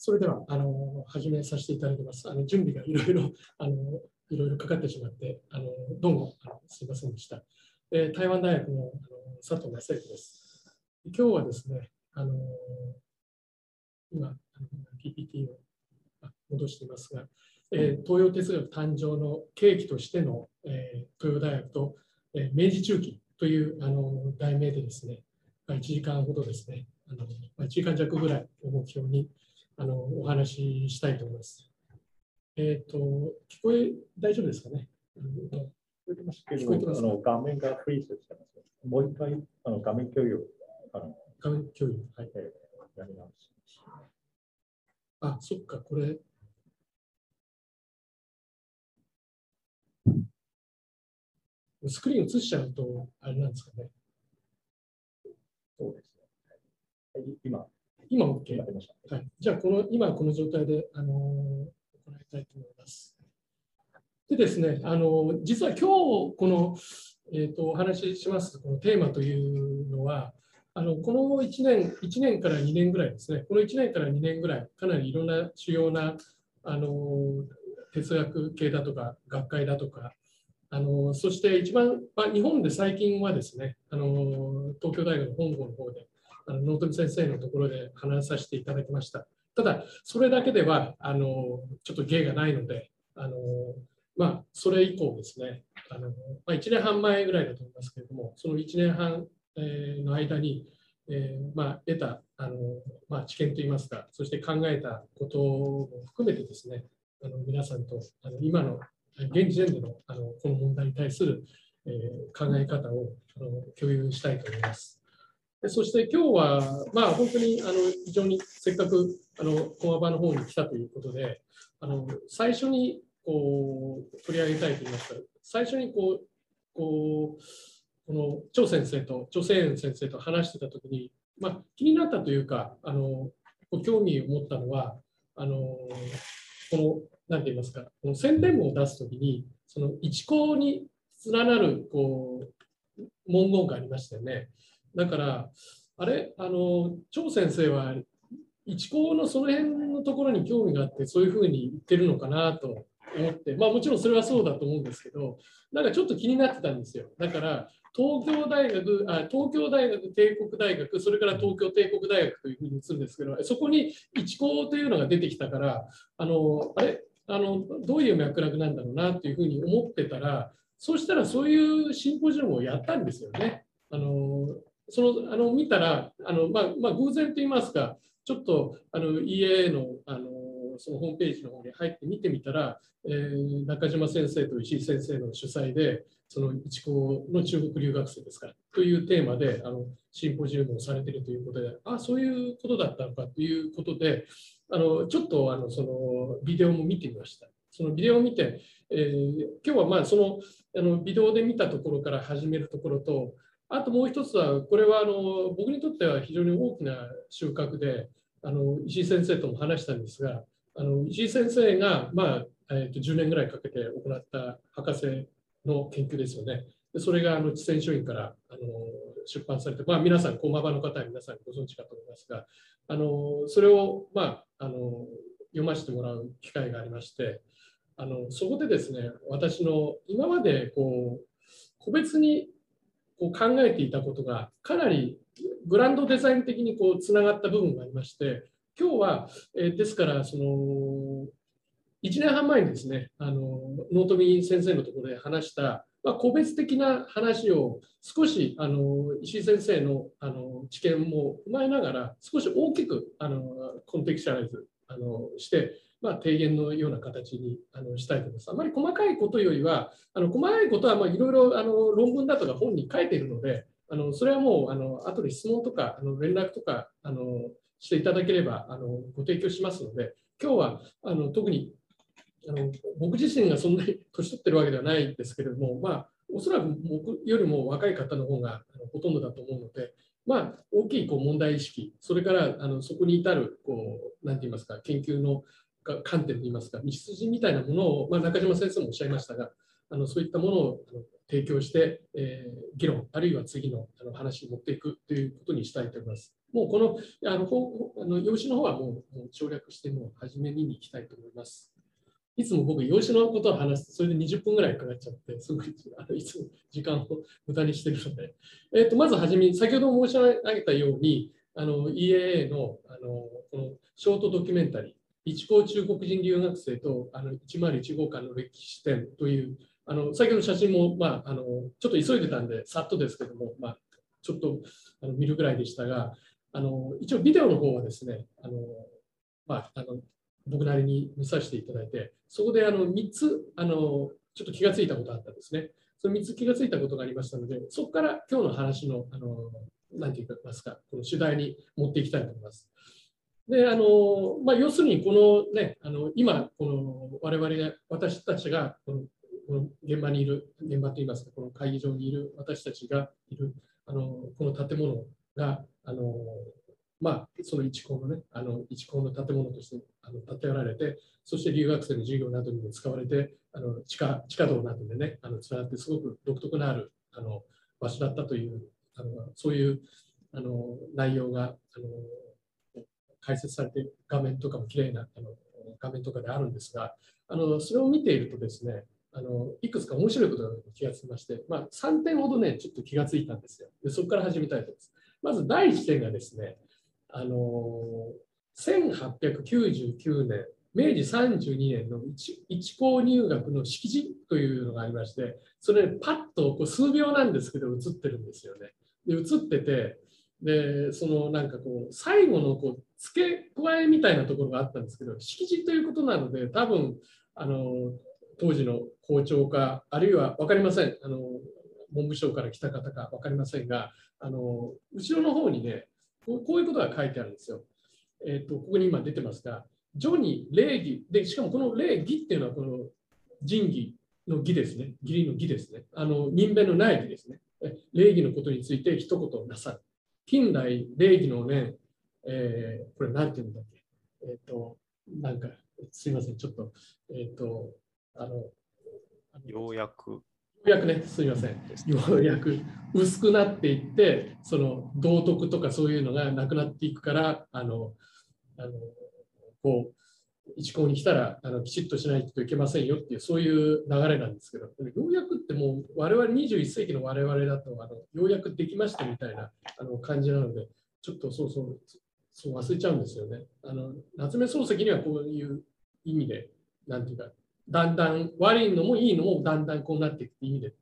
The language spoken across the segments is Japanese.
それではあの始めさせていただきます。あの準備がいろいろ あのいろいろかかってしまってあのどうもあのすみませんでした。え台湾大学のあの佐藤正幸です。今日はですね、あの今 PPT を戻していますが、え東洋哲学誕生の契機としての、え東洋大学と、え明治中期というあの題名でですね、1時間ほどですね、あの1時間弱ぐらいを目標にあのお話ししたいと思います。えっ、ー、と、聞こえ、大丈夫ですかね？聞こえてますけど、あの画面がフリーズしてます。もう一回あの画面共有。あの画面共有。はい。えー、やり直しあ、そっか、これ。スクリーン映しちゃうと、あれなんですかね？そうですね。はい、今、今 OK。はい、じゃあこの、今この状態で、あのー、行いたいと思います。でですね、あのー、実は今日この、えーと、お話ししますこのテーマというのは、あのこの1年 ,1 年から2年ぐらいですね、この1年から2年ぐらい、かなりいろんな主要なあの哲学系だとか、学会だとか、あのそして一番、まあ、日本で最近はですね、あの東京大学の本郷の方で、納富先生のところで話させていただきました。ただ、それだけではあのちょっと芸がないので、あのまあ、それ以降ですね、あのまあ、1年半前ぐらいだと思いますけれども、その1年半、えの間に、えー、まあ、得たあの、まあ、知見といいますか、そして考えたことも含めてですね、あの皆さんとあの今の現時点でのあのこの問題に対する、えー、考え方をあの共有したいと思います。そして今日は、まあ、本当にあの非常にせっかくあの駒場の方に来たということで、あの最初にこう取り上げたいと言いますか、最初にこうこうこの張先生と張聖先生と話してたときに、まあ、気になったというか、あのご興味を持ったのは、あのこの、なんて言いますか、この宣伝文を出すときに、その一項に連なるこう文言がありましたよね。だから、あれ、あの、張先生は、一高のその辺のところに興味があって、そういうふうに言ってるのかなと思って、まあもちろんそれはそうだと思うんですけど、なんかちょっと気になってたんですよ。だから、東京大学、あ東京大学帝国大学、それから東京帝国大学というふうに移るんですけど、そこに一高というのが出てきたから、あの、あれ、あのどういう脈絡なんだろうなというふうに思ってたら、そうしたらそういうシンポジウムをやったんですよね。あのそのあの見たらあの、まあまあ、偶然と言いますか、ちょっとあの EA のあのそのホームページの方に入って見てみたら、えー、中島先生と石井先生の主催で、その一高の中国留学生ですかというテーマであのシンポジウムをされているということで、あそういうことだったのかということで、あのちょっとあのそのビデオも見てみました。そのビデオを見て、えー、今日はまあそのあのビデオで見たところから始めるところと、あともう一つは、これはあの僕にとっては非常に大きな収穫で、あの石井先生とも話したんですが、あの石井先生が、まあえー、と10年ぐらいかけて行った博士の研究ですよね。でそれがあの地書院からあの出版されて、まあ、皆さん、駒場の方は皆さんご存知かと思いますが、あのそれを、まあ、あの読ませてもらう機会がありまして、あのそこでですね、私の今までこう個別にこう考えていたことがかなりグランドデザイン的にこうつながった部分がありまして今日は、えー、ですからその1年半前にですねあの納富先生のところで話した、まあ、個別的な話を少しあの石井先生のあの知見も踏まえながら少し大きくあのコンテクシャライズあのしてまあ、提言のような形にあのしたいと思います。あまり細かいことよりは、あの細かいことはいろいろ論文だとか本に書いているので、あのそれはもうあの後で質問とかあの連絡とかあのしていただければあのご提供しますので、今日はあの特にあの僕自身がそんなに年取ってるわけではないんですけれども、まあ、おそらく僕よりも若い方の方がほとんどだと思うので、まあ、大きいこう問題意識、それからあのそこに至るこう、なんて言いますか、研究の観点といいますか、道筋みたいなものを、まあ、中島先生もおっしゃいましたが、あのそういったものを提供して、えー、議論、あるいは次のあの話に持っていくということにしたいと思います。もうこのあのあの用紙の方はもうもう省略してもう初めにに行きたいと思います。いつも僕、用紙のことを話すと、それで20分ぐらいかかっちゃって、すごいあのいつも時間を無駄にしてるので、えー、とまずはじめに、先ほど申し上げたように、あの EAA のあのこのショートドキュメンタリー、一高中国人留学生とあの101号館の歴史展という、あの先ほどの写真も、まあ、あのちょっと急いでたんで、さっとですけども、まあ、ちょっとあの見るぐらいでしたが、あの一応ビデオの方はですね、あのまあ、あの僕なりに見させていただいて、そこであの3つあのちょっと気がついたことがあったんですね。その3つ気がついたことがありましたので、そこから今日の話の、あのなんて言いますか、この主題に持っていきたいと思います。であのまあ、要するにこの、ね、あの今この我々が私たちがこのこの現場にいる現場といいますかこの会議場にいる私たちがいるあのこの建物があのまあ、その一高のね、あの一高の建物としてあの建てられて、そして留学生の授業などにも使われて、あの地下地下道などでね、あのつながってすごく独特のあるあの場所だったという、あのそういうあの内容があの解説されて、画面とかも綺麗なあの画面とかであるんですが、あのそれを見ているとですね、あのいくつか面白いことが気がつきまして、まあ、3点ほどね、ちょっと気がついたんですよ。でそこから始めたいと思います。まず第1点がですね、あの1899年、明治32年の一高入学の式辞というのがありまして、それパッとこう数秒なんですけど映ってるんですよね。で映ってて、でそのなんかこう最後のこう付け加えみたいなところがあったんですけど、式辞ということなので、多分あの当時の校長か、あるいは分かりません、あの文部省から来た方か分かりませんが、あの後ろの方にね、こういうことが書いてあるんですよ。えーと、ここに今出てますが、序に礼儀で、しかもこの礼儀っていうのはこの仁義の義ですね。義理の義ですね。あの人弁のない義ですね。礼儀のことについて一言なさる。近代礼儀のね、えー、これ何て言うんだっけ？えっ、ー、と、なんか、すいません、ちょっと、えっ、ー、と、あの、ようやくうやくね、すみません。ようやく薄くなっていって、その道徳とかそういうのがなくなっていくから、あの、あのこう、一校に来たらあのきちっとしないといけませんよっていう、そういう流れなんですけど、ようやくってもう、我々21世紀の我々だとあの、ようやくできましたみたいなあの感じなので、ちょっとそうそう、そう忘れちゃうんですよね。あの夏目漱石にはこういう意味で、なんていうか、だんだん悪いのもいいのもだんだんこうなっていくって意味で、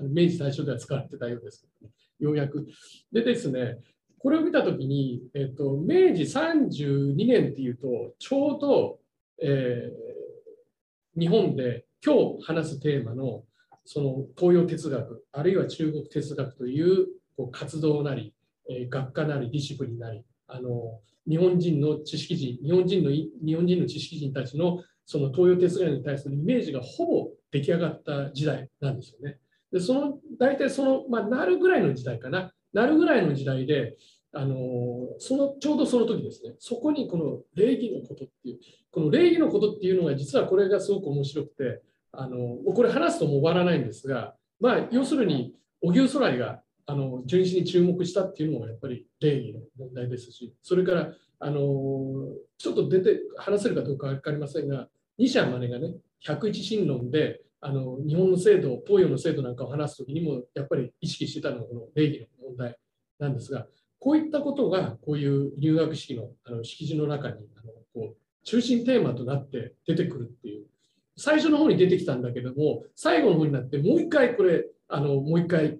明治大正では使われてたようですけど、ね、ようやく。でですね、これを見たときに、えっと、明治32年っていうと、ちょうど、えー、日本で今日話すテーマのその東洋哲学、あるいは中国哲学というこう活動なり、えー、学科なり、ディシプリンなり、あの日本人の知識人、日本人の日本人の知識人たちのその東洋哲学に対するイメージがほぼ出来上がった時代なんですよね。でその大体その、まあ、なるぐらいの時代かな、なるぐらいの時代で、あのそのちょうどその時ですね、そこにこの礼儀のことっていう、この礼儀のことっていうのが実はこれがすごく面白くて、あのこれ話すともう終わらないんですが、まあ、要するに荻生空来があの純粋に注目したっていうのがやっぱり礼儀の問題ですし、それからあのちょっと出て話せるかどうか分かりませんが、西山根がね、101神論であの日本の制度、東洋の制度なんかを話すときにもやっぱり意識してたのがこの礼儀の問題なんですが、こういったことがこういう入学式のあの式辞の中にあのこう中心テーマとなって出てくるっていう、最初の方に出てきたんだけども、最後の方になってもう一回これ、あのもう一回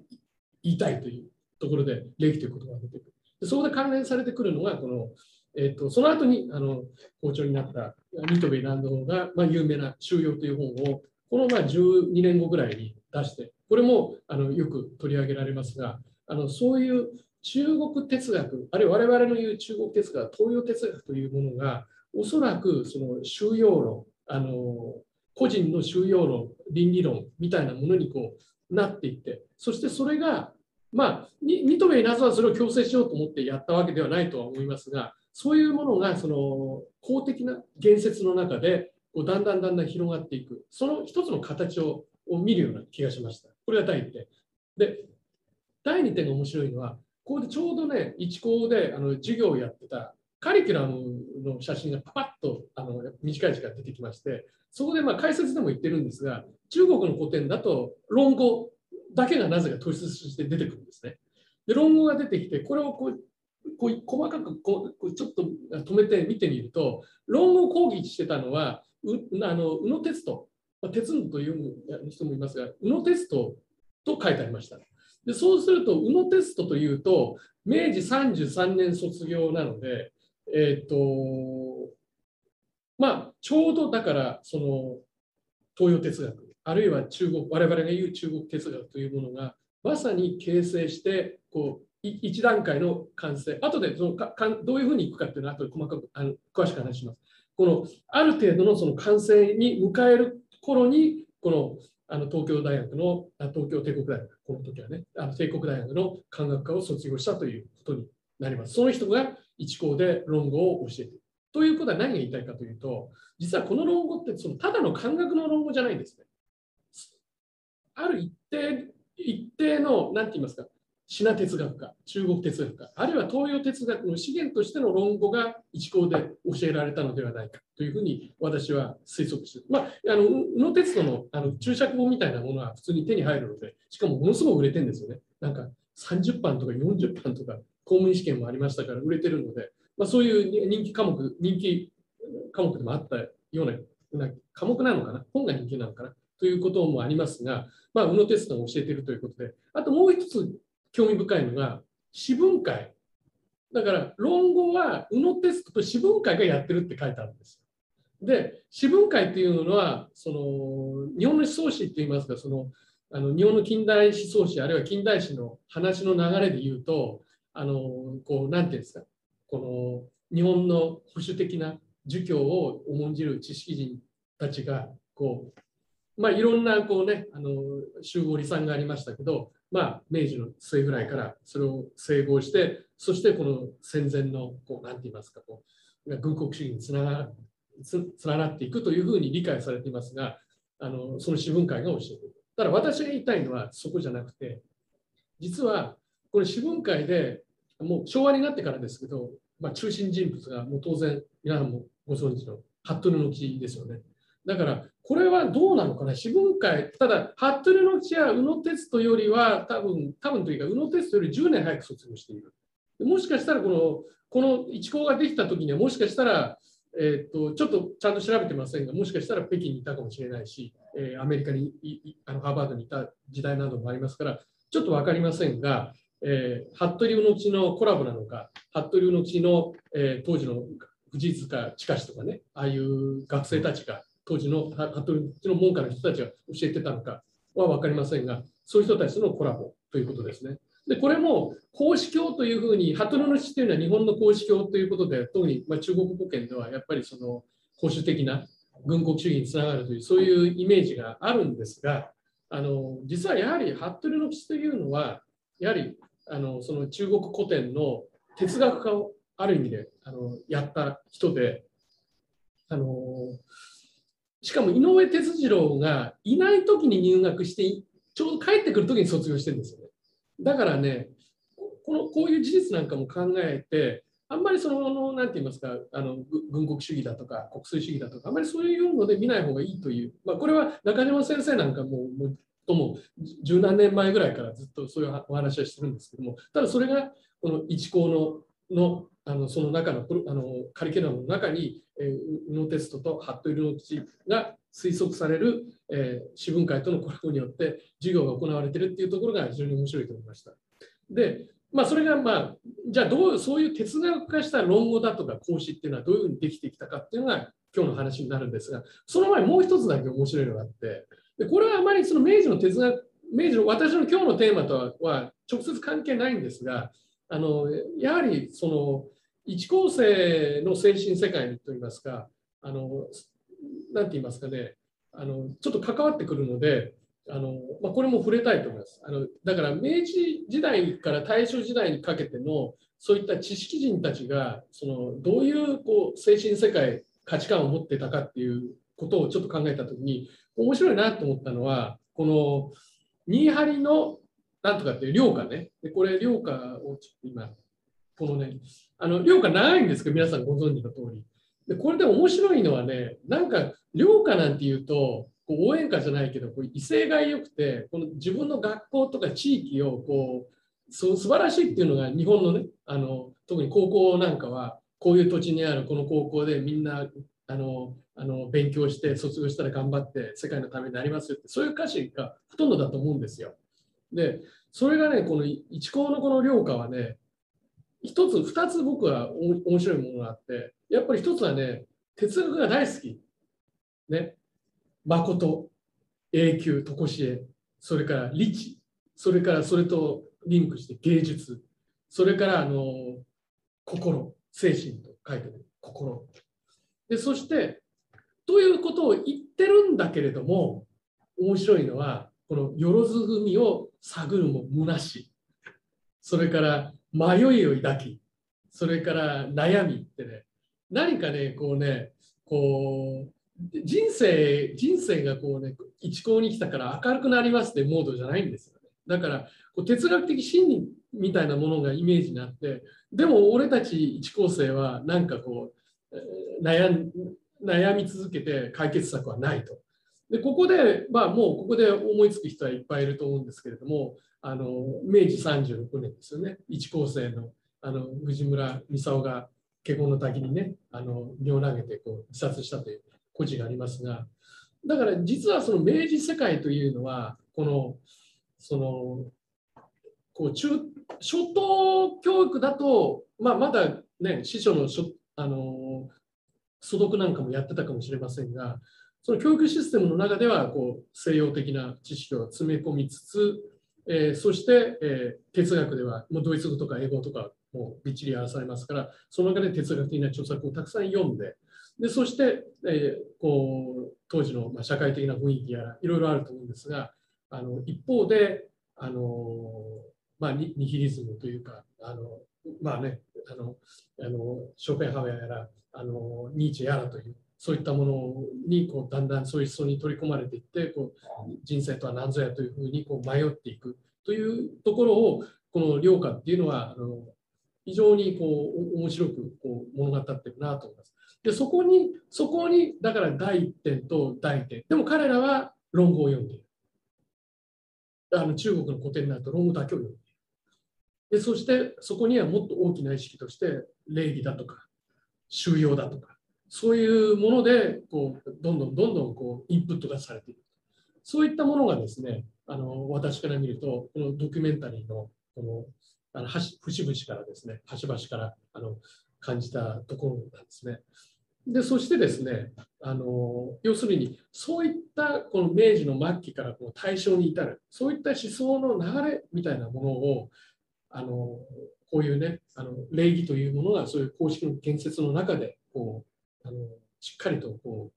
言いたいというところで礼儀ということが出てくる。でそこで関連されてくるのが、このえーと、その後にあの校長になったニトベランドが、まあ、有名な「収容」という本をこのまあ12年後ぐらいに出してこれもあのよく取り上げられますがあのそういう中国哲学あるいは我々の言う中国哲学東洋哲学というものがおそらくその収容論あの個人の収容論倫理論みたいなものにこうなっていってそしてそれがまあ、ニトベイナズはそれを強制しようと思ってやったわけではないとは思いますが、そういうものがその公的な言説の中でこうだんだんだんだん広がっていく、その一つの形をを見るような気がしました。これが第1点。で、第2点が面白いのは、ここでちょうどね、一高であの授業をやってたカリキュラムの写真がパパッとあの短い時間出てきまして、そこでま解説でも言ってるんですが、中国の古典だと論語だけがなぜか突出して出てくるんですね。で、論語が出てきて、これをこうこう細かくこうちょっと止めて見てみると、論語を講義してたのは、うあの宇野哲人、鉄という人もいますが、宇野哲人と書いてありました。でそうすると、宇野哲人というと、明治33年卒業なので、えっ、ー、と、まあ、ちょうどだから、その、東洋哲学、あるいは中国、我々が言う中国哲学というものが、まさに形成して、こう、一段階の完成、後でそのかかどういうふうにいくかっていうのは、後で細かくあの詳しく話します。このある程度のその完成に迎える頃に、このあの東京大学の、東京帝国大学、この時はね、あの帝国大学の漢学科を卒業したということになります。その人が一校で論語を教えている。ということは何が言いたいかというと、実はこの論語ってそのただの漢学の論語じゃないんですね。ある一定一定の、何て言いますか、シナ哲学家、中国哲学家、あるいは東洋哲学の資源としての論語が一校で教えられたのではないかというふうに私は推測してまあ、あの宇野哲人のあの注釈本みたいなものは普通に手に入るので、しかもものすごく売れてるんですよね。なんか30版とか40版とか公務員試験もありましたから売れてるので、まあ、そういう人気科目、人気科目でもあったような科目なのかな、本が人気なのかな？ということもありますが、まあ、宇野哲人が教えているということで、あともう一つ興味深いのが、詩文会。だから、論語は宇野哲人と詩文会がやってるって書いてあるんです。で、詩文会っていうのは、その日本の思想史って言いますか、そのあの日本の近代思想史、あるいは近代史の話の流れで言うと、あのこうなんていうんですか、この日本の保守的な儒教を重んじる知識人たちがこう、まあ、いろんなこう、ね、あの集合離散がありましたけど、まあ、明治の末ぐらいからそれを整合して、そしてこの戦前のこう、なんて言いますか、こう軍国主義につながつ連なっていくというふうに理解されていますが、あのその詩文会が教えている。ただ私が言いたいのはそこじゃなくて、実はこれ詩文会でもう昭和になってからですけど、まあ、中心人物がもう当然皆さんもご存知の服部の木ですよね。だから、これはどうなのかな、四分会、ただ、服部の地や宇野哲人よりは、多分多分というか、宇野哲人より10年早く卒業している。もしかしたらこの、この一校ができたときには、もしかしたら、えー、っと、ちょっとちゃんと調べてませんが、もしかしたら北京にいたかもしれないし、えー、アメリカにあのハーバードにいた時代などもありますから、ちょっと分かりませんが、えー、服部の地のコラボなのか、服部の地の、えー、当時の藤塚近しとかね、ああいう学生たちが当時の服部の門下の人たちが教えてたのかは分かりませんが、そういう人たちとのコラボということですね。でこれも孔子教というふうに、鳩の地というのは日本の孔子教ということで、特にま中国語圏ではやっぱりその保守的な軍国主義につながるという、そういうイメージがあるんですが、あの実はやはり服部の地というのは、やはりあのその中国古典の哲学家をある意味であのやった人で、あのしかも井上哲次郎がいない時に入学して、ちょうど帰ってくる時に卒業してるんですよね。だからね、このこういう事実なんかも考えて、あんまりその、なんて言いますか、あの軍国主義だとか国粋主義だとか、あんまりそういうので見ない方がいいという、まあ、これは中島先生なんかももとも十何年前ぐらいからずっとそういうお話はしてるんですけども、ただそれがこの一校ののあのその中のあのカリキュラムの中に、えー、テストと服部の口が推測される、えー、詩文会とのコラボによって授業が行われているっていうところが非常に面白いと思いました。で、まあ、それが、まあ、じゃあどうそういう哲学化した論語だとか講師っていうのはどういうふうにできてきたかっていうのが今日の話になるんですが、その前もう一つだけ面白いのがあって、でこれはあまりその明治の哲学、明治の私の今日のテーマとは直接関係ないんですが、あのやはりその一構成の精神世界といいますか、あのなんて言いますかね、あのちょっと関わってくるので、あのまあ、これも触れたいと思います。あのだから明治時代から大正時代にかけてのそういった知識人たちがそのどういうこう精神世界価値観を持ってたかっていうことをちょっと考えた時に面白いなと思ったのはこの新張のなんとかっていう量化ね。でこれ、量化を今、このね、あの量化長いんですけど、皆さんご存知の通り。でこれで面白いのはね、なんか量化なんていうと、こう応援歌じゃないけど、こう威勢が良くて、この自分の学校とか地域をこう素晴らしいっていうのが日本のね、あの特に高校なんかは、こういう土地にあるこの高校でみんなあのあの勉強して卒業したら頑張って世界のためになりますよって、そういう歌詞がほとんどだと思うんですよ。で、それがね、この一高のこの良化はね、一つ、二つ僕は面白いものがあって、やっぱり一つはね、哲学が大好き。ね。誠、永久、とこしえ、それから理知、それからそれとリンクして芸術、それからあの心、精神と書いてる心。で、そして、ということを言ってるんだけれども、面白いのは、このよろず組を探るも虚しい。それから迷いを抱き、それから悩みってね、何かね、こうね、こう、人生、人生がこうね、一向に来たから明るくなりますってモードじゃないんですよね。だから、こう哲学的真理みたいなものがイメージになって、でも俺たち一高生はなんかこう、悩悩み続けて解決策はないと。でここで、まあ、もうここで思いつく人はいっぱいいると思うんですけれども、あの明治36年ですよね、一高生のあの藤村操が華厳の滝にね、あの身を投げてこう自殺したという故事がありますが、だから実はその明治世界というのは、このそのこう中初等教育だと、まあ、まだね、師匠のあの素読なんかもやってたかもしれませんが、その教育システムの中ではこう西洋的な知識を詰め込みつつ、えー、そして、えー、哲学ではもうドイツ語とか英語とかもうびっちりやらされますから、その中で哲学的な著作をたくさん読んで、でそして、えー、こう当時の、まあ、社会的な雰囲気やらいろいろあると思うんですが、あの一方で、あのまあ、ニヒリズムというか、あのまあね、あのあのショーペンハウアやらあのニーチェやらというそういったものにこうだんだんそういう思想に取り込まれていってこう人生とは何ぞやというふうにこう迷っていくというところをこの良家っていうのはあの非常にこう面白くこう物語ってるなと思います。でそこにそこにだから第一点と第一点でも彼らは論語を読んでいる。あの中国の古典になると論語だけを読んでいる。でそしてそこにはもっと大きな意識として礼儀だとか収容だとかそういうものでこうどんどんどんどんこうインプットがされている。そういったものがですね、あの私から見ると、このドキュメンタリーのこのあの節々からですね、端々からあの感じたところなんですね。でそしてですねあの、要するにそういったこの明治の末期からこう大正に至る、そういった思想の流れみたいなものを、あのこういうね、あの礼儀というものがそういう公式の建設の中でこうあのしっかりとこ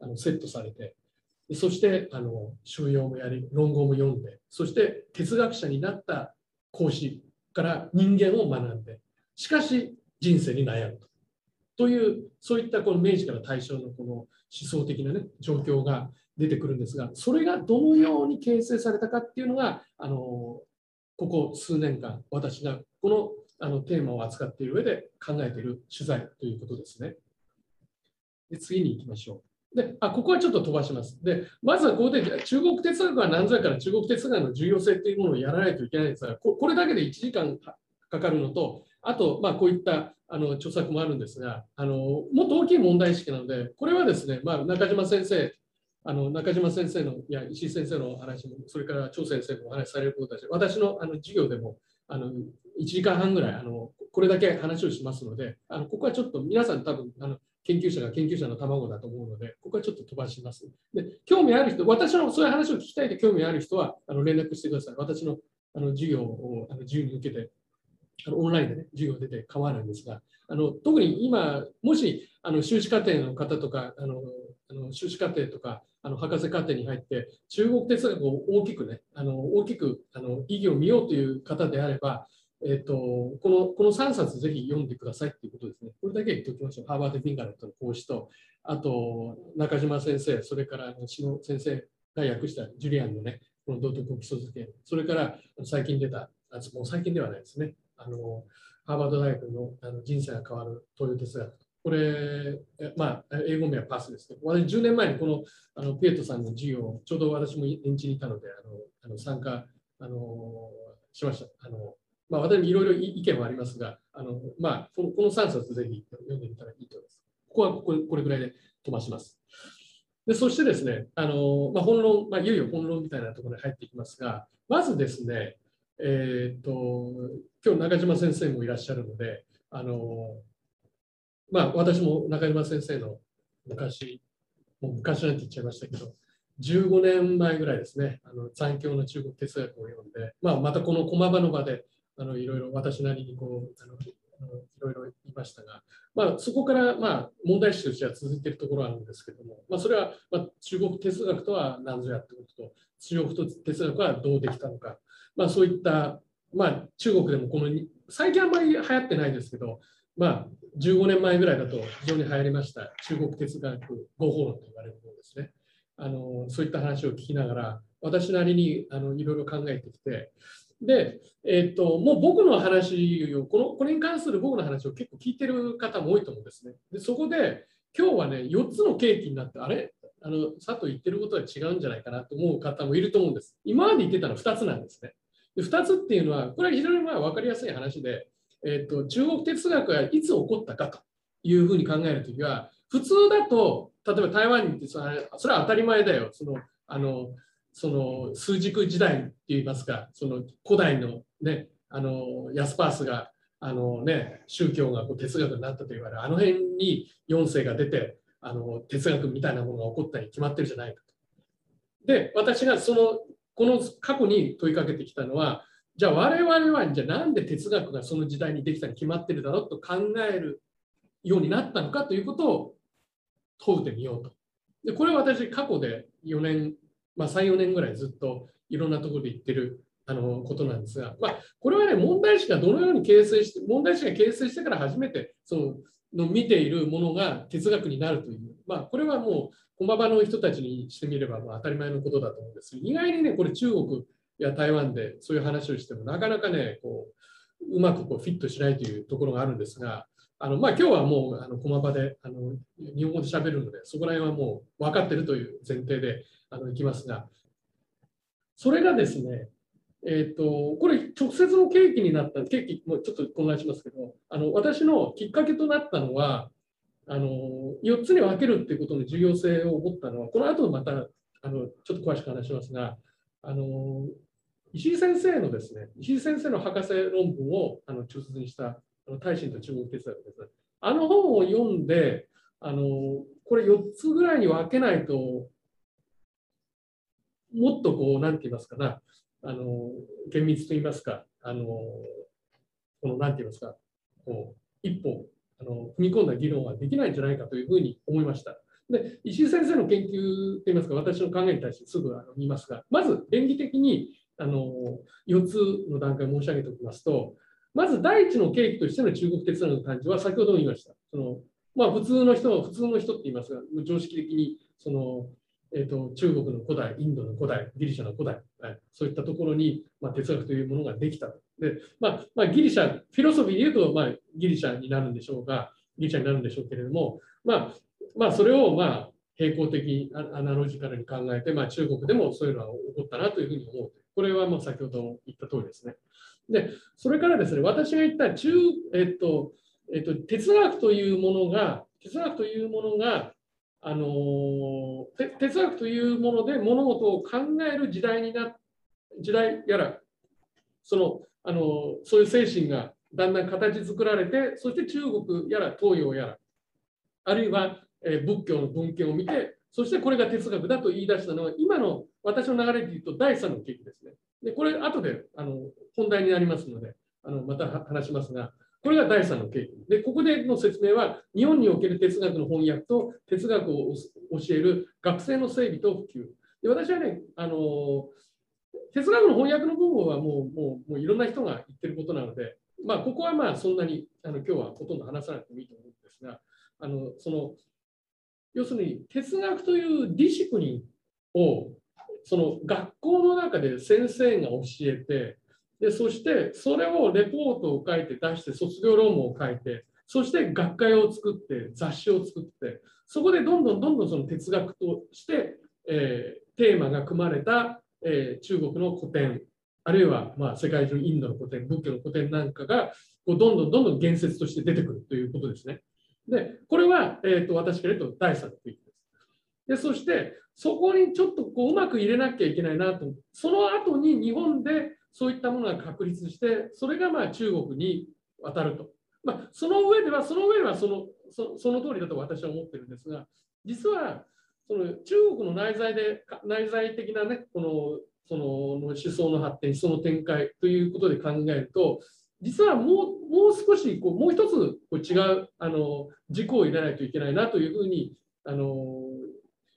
うあのセットされてそしてあの収容もやり論語も読んでそして哲学者になった講師から人間を学んでしかし人生に悩むとというそういったこの明治から大正のこの思想的な、ね、状況が出てくるんですがそれがどのように形成されたかっていうのがあのここ数年間私がこのあのテーマを扱っている上で考えている取材ということですね。で次に行きましょう。であここはちょっと飛ばします。でまずはここで中国哲学は何ぞやから中国哲学の重要性というものをやらないといけないんですが、これだけで1時間かかるのと、あと、まあ、こういったあの著作もあるんですがあの、もっと大きい問題意識なので、これはですね、まあ、中島先生、あの中島先生の、いや石井先生のお話も、それから張先生もお話しされることだし、私のあの授業でもあの1時間半ぐらいあの、これだけ話をしますので、あのここはちょっと皆さん多分あの研究者が研究者の卵だと思うので、ここはちょっと飛ばします。で、興味ある人、私のそういう話を聞きたいと興味ある人は、あの連絡してください。私のあの授業をあの自由に受けて、あのオンラインで、ね、授業出て構わないんですが、あの特に今、もしあの修士課程の方とか、あのあの修士課程とか、あの博士課程に入って、中国哲学を大きくね、あの大きくあの意義を見ようという方であれば、えっと、このこの3冊ぜひ読んでくださいっていうことですね。これだけ言っておきましょう。ハーバード・フィンガレットの講師と、あと中島先生、それから篠先生が訳したジュリアンのね、この道徳基礎づけ、それから最近出た、あもう最近ではないですね、あのハーバード大学のあの人生が変わる東洋哲学。これ、まあ、英語名はパスですね。私、10年前にこのあのピエトさんの授業、ちょうど私も現地にいたので、あのあの参加あのしました。あのまあ、私もいろいろ意見はありますが、あのまあ、このこの3冊ぜひ読んでみたらいいと思います。ここはこここれぐらいで飛ばします。でそしてですね、あのまあ、本論、まあ、いよいよ本論みたいなところに入っていきますが、まずですね、えー、っと今日中島先生もいらっしゃるので、あのまあ、私も中島先生の昔、もう昔なんて言っちゃいましたけど、15年前ぐらいですね、あの残響の中国哲学を読んで、まあ、またこの駒場の場であのいろいろ私なりにこうあのいろいろ言いましたが、まあ、そこからまあ問題視としては続いているところがあるんですけども、まあ、それはまあ中国哲学とは何ぞやってことと、中国哲学はどうできたのか、まあ、そういった、まあ、中国でもこの最近あんまり流行ってないですけど、まあ、15年前ぐらいだと非常に流行りました中国哲学合法論と言われるものですね。あのそういった話を聞きながら私なりにあのいろいろ考えてきてで、えっと、もう僕の話をこの、これに関する僕の話を結構聞いてる方も多いと思うんですね。でそこで、今日はね、4つのケーキになって、あれ？あの佐藤言ってることは違うんじゃないかなと思う方もいると思うんです。今まで言ってたのは2つなんですね。で2つっていうのは、これは非常にまあ分かりやすい話で、えっと、中国哲学がいつ起こったかというふうに考えるときは、普通だと、例えば台湾に行ってそれは当たり前だよ。そのあのその数軸時代って言いますか、その古代のね、あのヤスパースがあの、ね、宗教がこう哲学になったと言われる、あの辺に4世が出てあの哲学みたいなものが起こったに決まってるじゃないかと。で、私がそのこの過去に問いかけてきたのは、じゃあ我々はじゃあなんで哲学がその時代にできたに決まってるだろうと考えるようになったのかということを問うてみようと。でこれは私過去で4年まあ、3、4年ぐらいずっといろんなところで言ってるあのことなんですが、まあ、これはね、問題意識がどのように形成して、問題意識が形成してから初めてそのの見ているものが哲学になるという、まあ、これはもう駒場の人たちにしてみればまあ当たり前のことだと思うんです。意外にね、これ中国や台湾でそういう話をしてもなかなかね、こううまくこうフィットしないというところがあるんですが、あのまあ、今日はもうあの駒場であの日本語で喋るので、そこら辺はもう分かってるという前提であのいきますが、それがですね、えーと、これ直接の契機になった、契機もちょっと混乱しますけど、あの私のきっかけとなったのは、あの4つに分けるっていうことの重要性を思ったのは、この後またあのちょっと詳しく話しますが、あの石井先生のですね、石井先生の博士論文をあの中卒にしたあの大臣と中国哲学です、あの本を読んで、あのこれ4つぐらいに分けないともっとこう、なんて言いますかな、あの厳密と言いますか、あのこのなんて言いますか、こう一歩あの踏み込んだ議論はできないんじゃないかというふうに思いました。で石井先生の研究といいますか、私の考えに対してすぐあの言いますが、まず連義的にあの4つの段階申し上げておきますと、まず第一の契機としての中国哲学の誕生は先ほども言いました。そのまあ、普通の人は普通の人って言いますが、常識的にそのえーと、中国の古代、インドの古代、ギリシャの古代、はい、そういったところに、まあ、哲学というものができた。でまあまあ、ギリシャ、フィロソフィーで言うと、まあ、ギリシャになるんでしょうが、ギリシャになるんでしょうけれども、まあまあ、それを、まあ、並行的にアナロジカルに考えて、まあ、中国でもそういうのは起こったなというふうに思う。これはもう先ほど言った通りですね。で、それからですね、私が言った中、えっと、えっと、哲学というものが、哲学というものが、あの哲学というもので物事を考える時代にな時代やらそのあのそういう精神がだんだん形作られてそして中国やら東洋やらあるいは、え仏教の文献を見てそしてこれが哲学だと言い出したのは今の私の流れで言うと第3の契機ですね。でこれ後であの本題になりますのであのまた話しますがこれが第3の経験。で、ここでの説明は、日本における哲学の翻訳と哲学を教える学生の整備と普及。で私はね、あの哲学の翻訳の部分はもうもうもういろんな人が言ってることなので、まあ、ここはまあそんなにあの今日はほとんど話さなくてもいいと思うんですが、あのその要するに哲学というディシプリンをその学校の中で先生が教えてでそしてそれをレポートを書いて出して卒業論文を書いてそして学会を作って雑誌を作ってそこでどんどんどんどんその哲学として、えー、テーマが組まれた、えー、中国の古典あるいはまあ世界中インドの古典仏教の古典なんかがこうどんどんどんどん言説として出てくるということですね。でこれは、えーと、私から言うと第三の区域です。でそしてそこにちょっとこううまく入れなきゃいけないなとその後に日本でそういったものが確立してそれがまあ中国に渡ると。まあ、その上ではその上ではそのそその通りだと私は思ってるんですが実はその中国の内在で内在的なねこのその思想の発展思想の展開ということで考えると実はもうもう少しこうもう一つこう違うあの軸を入れないといけないなというふうにあの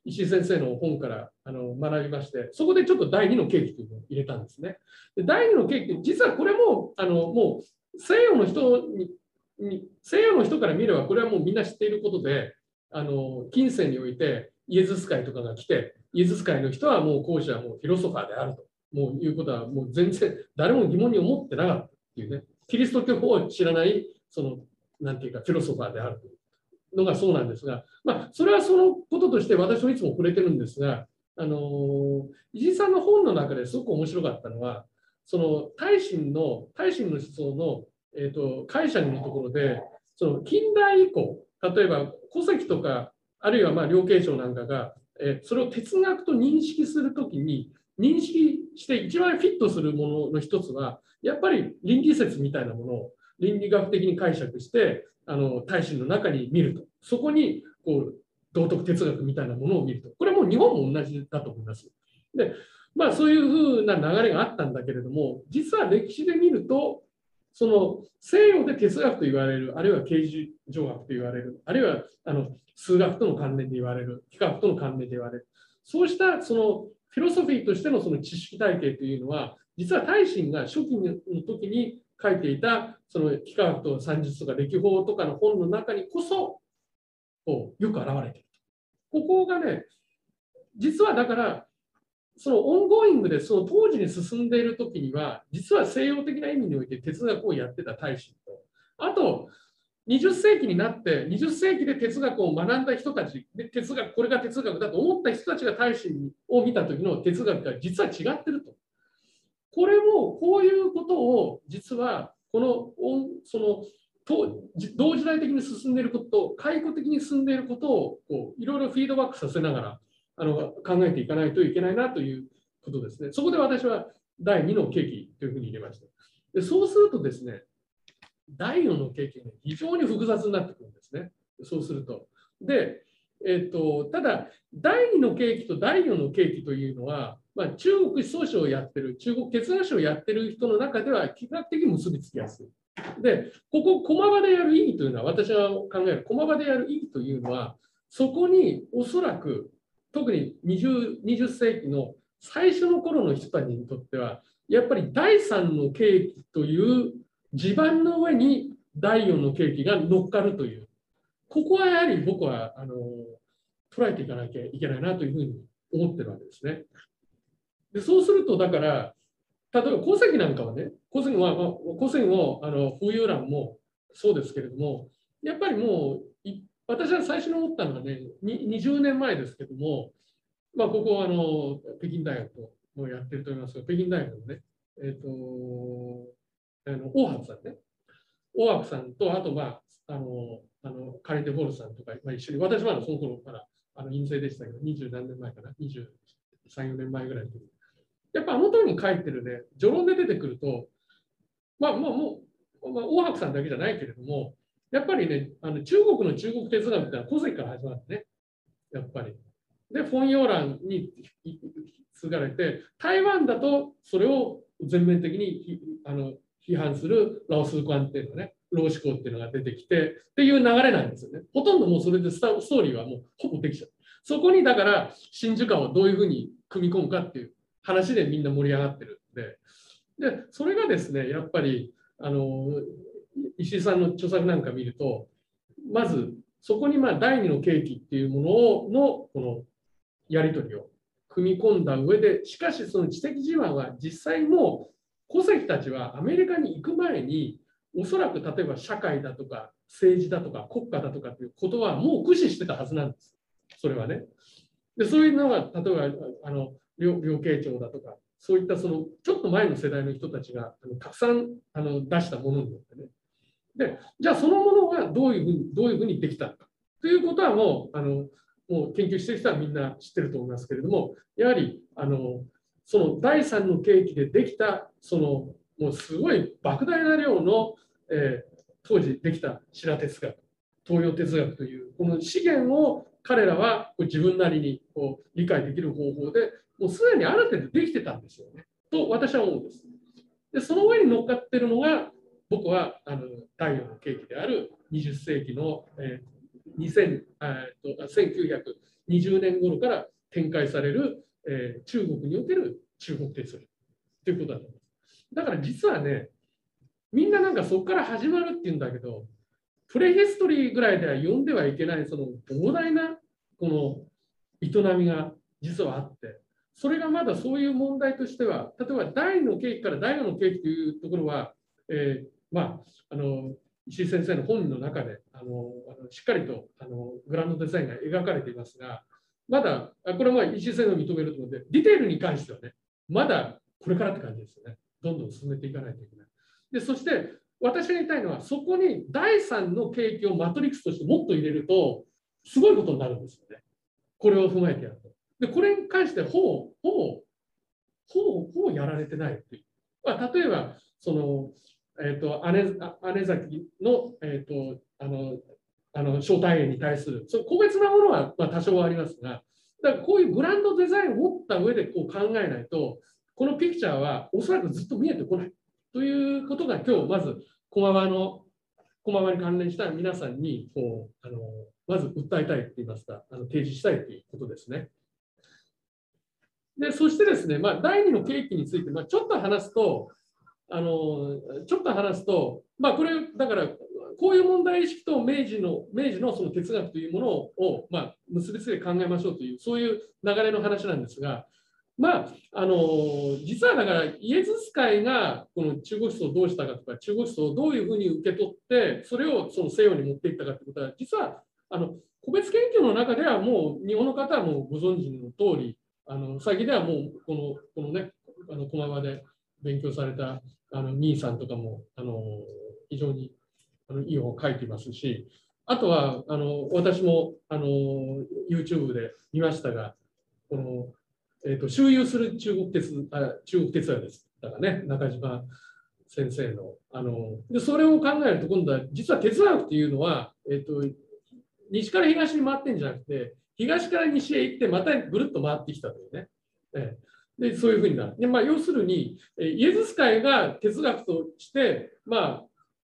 石井先生の本からあの学びましてそこでちょっと第2の契機というのを入れたんですね。で第2の契機実はこれもあのもう西洋の人に西洋の人から見ればこれはもうみんな知っていることであの近世においてイエズス会とかが来てイエズス会の人はもう講師はもうフィロソファーであるともういうことはもう全然誰も疑問に思ってなかったっていうねキリスト教を知らないそのなんていうかフィロソファーであるというのがそうなんですがまあそれはそのこととして私もいつも触れてるんですがあの石井さんの本の中ですごく面白かったのはその大臣の大臣の思想のえーと、解釈のところでその近代以降例えば戸籍とかあるいはまあ両継承なんかが、えー、それを哲学と認識するときに認識して一番フィットするものの一つはやっぱり倫理説みたいなものを倫理学的に解釈してあの大臣の中に見ると。そこにこう道徳哲学みたいなものを見るとこれはもう日本も同じだと思います。でまあそういうふうな流れがあったんだけれども実は歴史で見るとその西洋で哲学と言われる、あるいは刑事上学と言われる、あるいはあの数学との関連で言われる、比較との関連で言われる、そうしたそのフィロソフィーとしてのその知識体系というのは、実は大臣が初期の時に書いていたその幾何学と算術とか歴法とかの本の中にこそこうよく現れている。ここがね、実はだからそのオンゴーイングでその当時に進んでいる時には、実は西洋的な意味において哲学をやってた大使と、あと20世紀になって、20世紀で哲学を学んだ人たち、で哲学、これが哲学だと思った人たちが大使を見た時の哲学が実は違ってると。これもこういうことを実はこのそのと同時代的に進んでいることと、解雇的に進んでいることをこういろいろフィードバックさせながらあの考えていかないといけないなということですね。そこで私は第2の契機というふうに入れました。でそうするとですね、第4の契機が非常に複雑になってくるんですね。そうすると。で、えっと、ただ、第2の契機と第4の契機というのは、まあ、中国思想史をやってる、中国哲学史をやってる人の中では比較的結びつきやすい。で、ここ、駒場でやる意義というのは、私が考える駒場でやる意義というのは、そこにおそらく特に 20, 20世紀の最初の頃の人たちにとってはやっぱり第3の景気という地盤の上に第4の景気が乗っかるというここはやはり僕はあの捉えていかなきゃいけないなというふうに思ってるわけですね。でそうするとだから例えば戸籍なんかはね戸籍は、戸籍もあの風遊欄もそうですけれどもやっぱりもう私は最初に思ったのはね、20年前ですけども、まあ、ここはあの北京大学もやってると思いますが、北京大学のね、えっ、ー、と、あの大白さんね、大白さんと、あと、まあ、あの、あのカレンデ・ボールさんとか、まあ、一緒に、私はその頃からあの陰性でしたけど、20何年前かな、23、4年前ぐらいの時やっぱあの時に書いてるね、序論で出てくると、まあ、もう、もう、まあ、大白さんだけじゃないけれども、やっぱりね、あの中国の中国哲学ってのは古籍から始まるね。やっぱり。で、フォン・ヨーランに継がれて、台湾だとそれを全面的にあの批判するラオスーカンっていうのね、老思考っていうのが出てきてっていう流れなんですよね。ほとんどもうそれでストーリーはもうほぼできちゃう。そこにだから真珠感をどういうふうに組み込むかっていう話でみんな盛り上がってるんで、で、それがですね、やっぱりあの石井さんの著作なんか見ると、まずそこにまあ第二の契機っていうもののこのやり取りを組み込んだ上で、しかしその知的自慢は実際もう戸籍たちはアメリカに行く前に、おそらく例えば社会だとか政治だとか国家だとかっていうことはもう駆使してたはずなんです。それはね。でそういうのが例えばあの両両慶長だとかそういったそのちょっと前の世代の人たちがあのたくさんあの出したものによってね。でじゃあそのものがどういうふうにどういうふうにできたのかということはもうあのもう研究してる人はみんな知ってると思いますけれどもやはりあのその第3の景気でできたそのもうすごい莫大な量の、えー、当時できた白哲学東洋哲学というこの資源を彼らは自分なりにこう理解できる方法でもうすでにある程度できてたんですよね。と私は思うんです。でその上に乗っかってるのが僕はあの太陽の景気である20世紀の、えー、2000えー、と1920年頃から展開される、えー、中国における中国哲学ということだと思います。だから実はねみんななんかそこから始まるっていうんだけどプレヒストリーぐらいでは読んではいけないその膨大なこの営みが実はあってそれがまだそういう問題としては例えば第2の景気から第4の景気というところは、えー、まああの石井先生の本の中であのしっかりとあのグランドデザインが描かれていますがまだこれはまあ石井先生が認めると思うのでディテールに関してはねまだこれからって感じですよねどんどん進めていかないといけないでそして私が言いたいのは、そこに第3の景気をマトリックスとしてもっと入れると、すごいことになるんですよね。これを踏まえてやる。で、これに関してほぼ、ほぼ、ほぼ、ほぼやられてないっていう。まあ、例えば、その、えっ、ー、と、姉姉崎の、えっ、ー、と、あの、あの招待園に対する、そ個別なものはまあ多少はありますが、だからこういうグランドデザインを持った上でこう考えないと、このピクチャーはおそらくずっと見えてこない。ということが今日まず駒場の駒場に関連した皆さんにこうあのまず訴えたいといいますかあの提示したいということですね。でそしてですね、まあ、第2の契機について、まあ、ちょっと話すとあのちょっと話すと、まあ、これだからこういう問題意識と明治の明治のその哲学というものを、まあ、結びつけて考えましょうというそういう流れの話なんですが、まあ、あの実はだからイエズス会がこの中国思想をどうしたかとか中国思想をどういうふうに受け取ってそれをその西洋に持っていったかということは実はあの個別研究の中ではもう日本の方はもうご存知の通りあの先ではもうこのこのねあの駒場で勉強されたあの兄さんとかもあの非常にあのいい本を書いていますしあとはあの私もあの YouTube で見ましたがこのえーと、周遊する中国鉄あ中国鉄道です。だからね、中島先生の。あのでそれを考えると、今度は実は哲学っていうのは、えーと、西から東に回ってんじゃなくて、東から西へ行って、またぐるっと回ってきたというね。え、でそういうふうになる。でまあ、要するに、イエズス会が哲学として、まあ、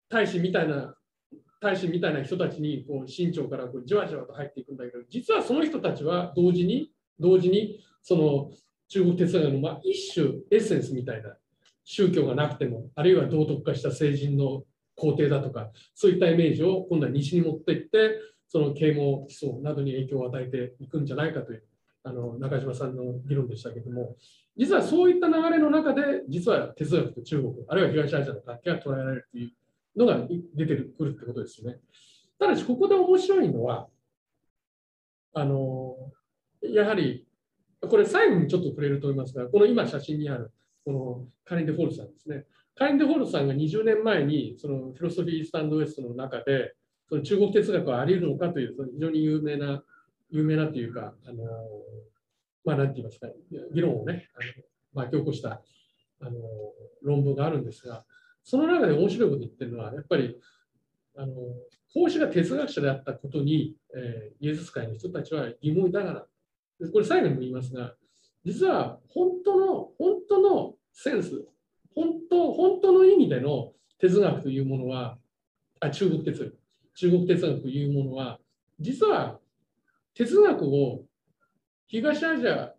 大使みたいな大使みたいな人たちにこう身長からこうじわじわと入っていくんだけど実はその人たちは同時に同時にその中国哲学のまあ一種エッセンスみたいな宗教がなくてもあるいは道徳化した聖人の皇帝だとかそういったイメージを今度は西に持っていってその啓蒙思想などに影響を与えていくんじゃないかというあの中島さんの議論でしたけども実はそういった流れの中で実は哲学と中国あるいは東アジアの関係が捉えられるというのが出てくるってことですよね。ただしここで面白いのはあのやはりこれ最後にちょっと触れると思いますが、この今写真にあるこのカリン・デ・フォールさんですね。カリン・デ・フォールさんが20年前にそのフィロソフィー・スタンド・ウエストの中でその中国哲学はあり得るのかという非常に有名な、有名なというか、あのまあ、なんて言いますか、議論をね、あの巻き起こしたあの論文があるんですが、その中で面白いこと言ってるのは、やっぱりあの孔子が哲学者であったことに、えー、イエズス会の人たちは疑問を抱かなこれ最後にも言いますが、実は本当の、本当のセンス、本当、本当の意味での哲学というものは、あ中国哲学、中国哲学というものは、実は哲学を東アジア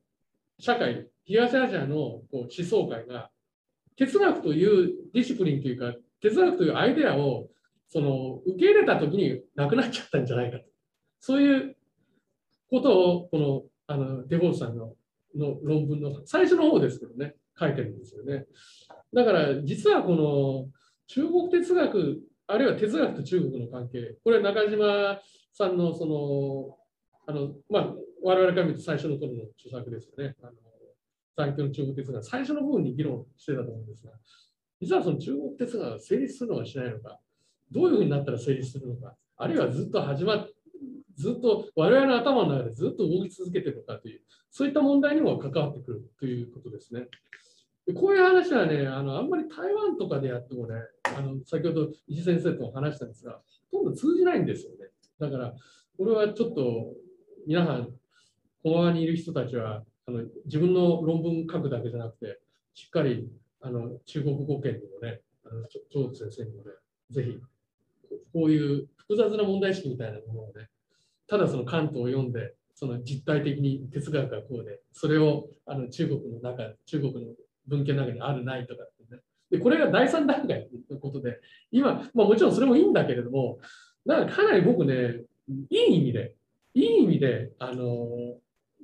社会、東アジアのこう思想界が哲学というディシプリンというか、哲学というアイデアをその受け入れたときになくなっちゃったんじゃないかと。そういうことをこのあのデボーさんのの論文の最初の方ですけどね、書いてるんですよね。だから実はこの中国哲学、あるいは哲学と中国の関係、これは中島さんのその、あのまあ、我々から見ると最初の頃の著作ですよね。あの最強の中国哲学、最初の部分に議論してたと思うんですが、実はその中国哲学が成立するのかしないのか、どういうふうになったら成立するのか、あるいはずっと始まっずっと我々の頭の中でずっと動き続けているのかという、そういった問題にも関わってくるということですね。こういう話はね、あのあんまり台湾とかでやってもね、あの先ほど石先生とも話したんですが、ほとんど通じないんですよね。だから、これはちょっと皆さん、この側にいる人たちはあの自分の論文書くだけじゃなくて、しっかりあの中国語圏にもね、あの長先生にもね、ぜひこういう複雑な問題意識みたいなものをね、ただその関東を読んで、その実体的に哲学がこうで、それをあの中国の中、中国の文献の中にあるないとかってね。で、これが第三段階のことで、今、まあ、もちろんそれもいいんだけれども、だかかなり僕ね、いい意味で、いい意味で、あの、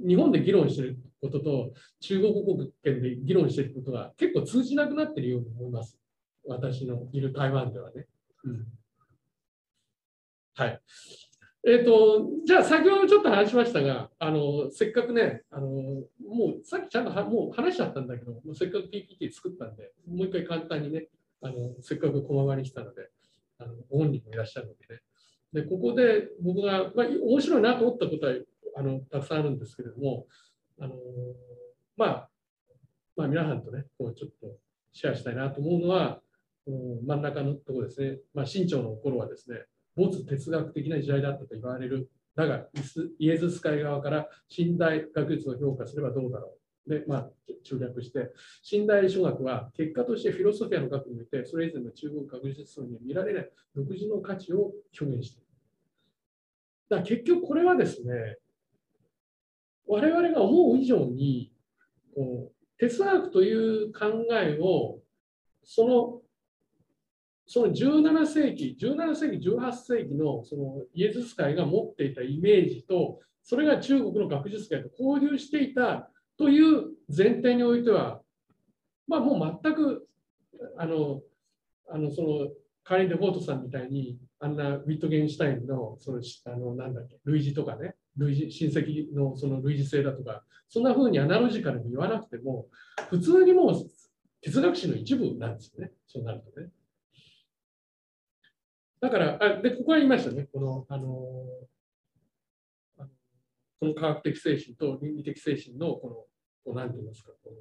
日本で議論してることと中国国圏で議論してることが結構通じなくなってるように思います。私のいる台湾ではね。うん、はい。えっ、ー、と、じゃあ先ほどちょっと話しましたが、あの、せっかくね、あの、もうさっきちゃんとはもう話しちゃったんだけど、もうせっかく PPT 作ったんで、もう一回簡単にね、あの、せっかく駒場に来たので、あのご本人もいらっしゃるのでね。で、ここで僕が、まあ、面白いなと思ったことはあのたくさんあるんですけれども、あのまあ、まあ、皆さんとね、こうちょっとシェアしたいなと思うのは、真ん中のところですね、まあ、清朝の頃はですね、没哲学的な時代だったと言われる。だが、イエズス会側から近代学術を評価すればどうだろう。で、まあ、中略して、近代諸学は結果としてフィロソフィアの学において、それ以前の中国学術層には見られない独自の価値を表現している。だ結局これはですね、我々が思う以上に、こう哲学という考えを、そのその17世紀、17世紀、18世紀のそのイエズス会が持っていたイメージと、それが中国の学術界と交流していたという前提においては、まあ、もう全くあのあのそのカーリン・デ・フォートさんみたいにあんなウィットゲンシュタインのそのあのなんだっけ類似とかね類似親戚のその類似性だとかそんな風にアナロジカルに言わなくても普通にもう哲学史の一部なんですよねそうなるとね。だから、あでここは言いましたね、この、あのこの科学的精神と倫理的精神のこの、こうなんて言いますか、この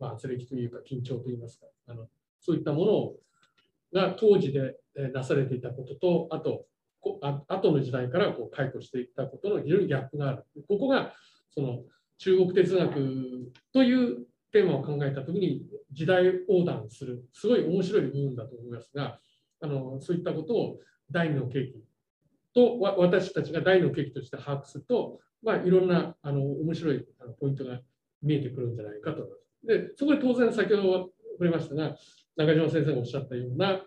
まあ、圧力というか緊張といいますか、あのそういったものをが当時でなされていたことと、あと、あ後の時代からこう解雇していったことの非常にギャップがある。ここがその中国哲学というテーマを考えたときに時代横断する、すごい面白い部分だと思いますが、あのそういったことを第二の契機と私たちが第二の契機として把握すると、まあ、いろんなあの面白いあのポイントが見えてくるんじゃないかと思います。でそこで当然先ほど触れましたが中島先生がおっしゃったような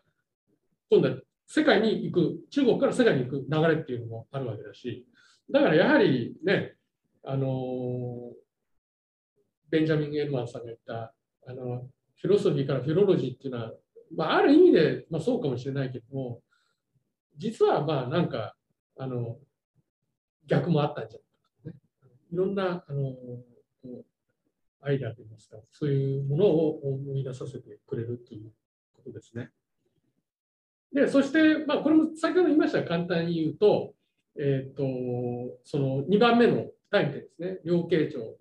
今度は世界に行く中国から世界に行く流れっていうのもあるわけだしだからやはりねあのベンジャミン・エルマンさんが言ったあのフィロソフィーからフィロロジーっていうのはまあ、ある意味で、まあ、そうかもしれないけども、実はまあなんか、あの、逆もあったんじゃないかね。いろんな、あの、アイデアといいますか、そういうものを思い出させてくれるということですね。で、そして、まあ、これも先ほど言いました、簡単に言うと、えっ、ー、と、その2番目のタイムですね、両慶長、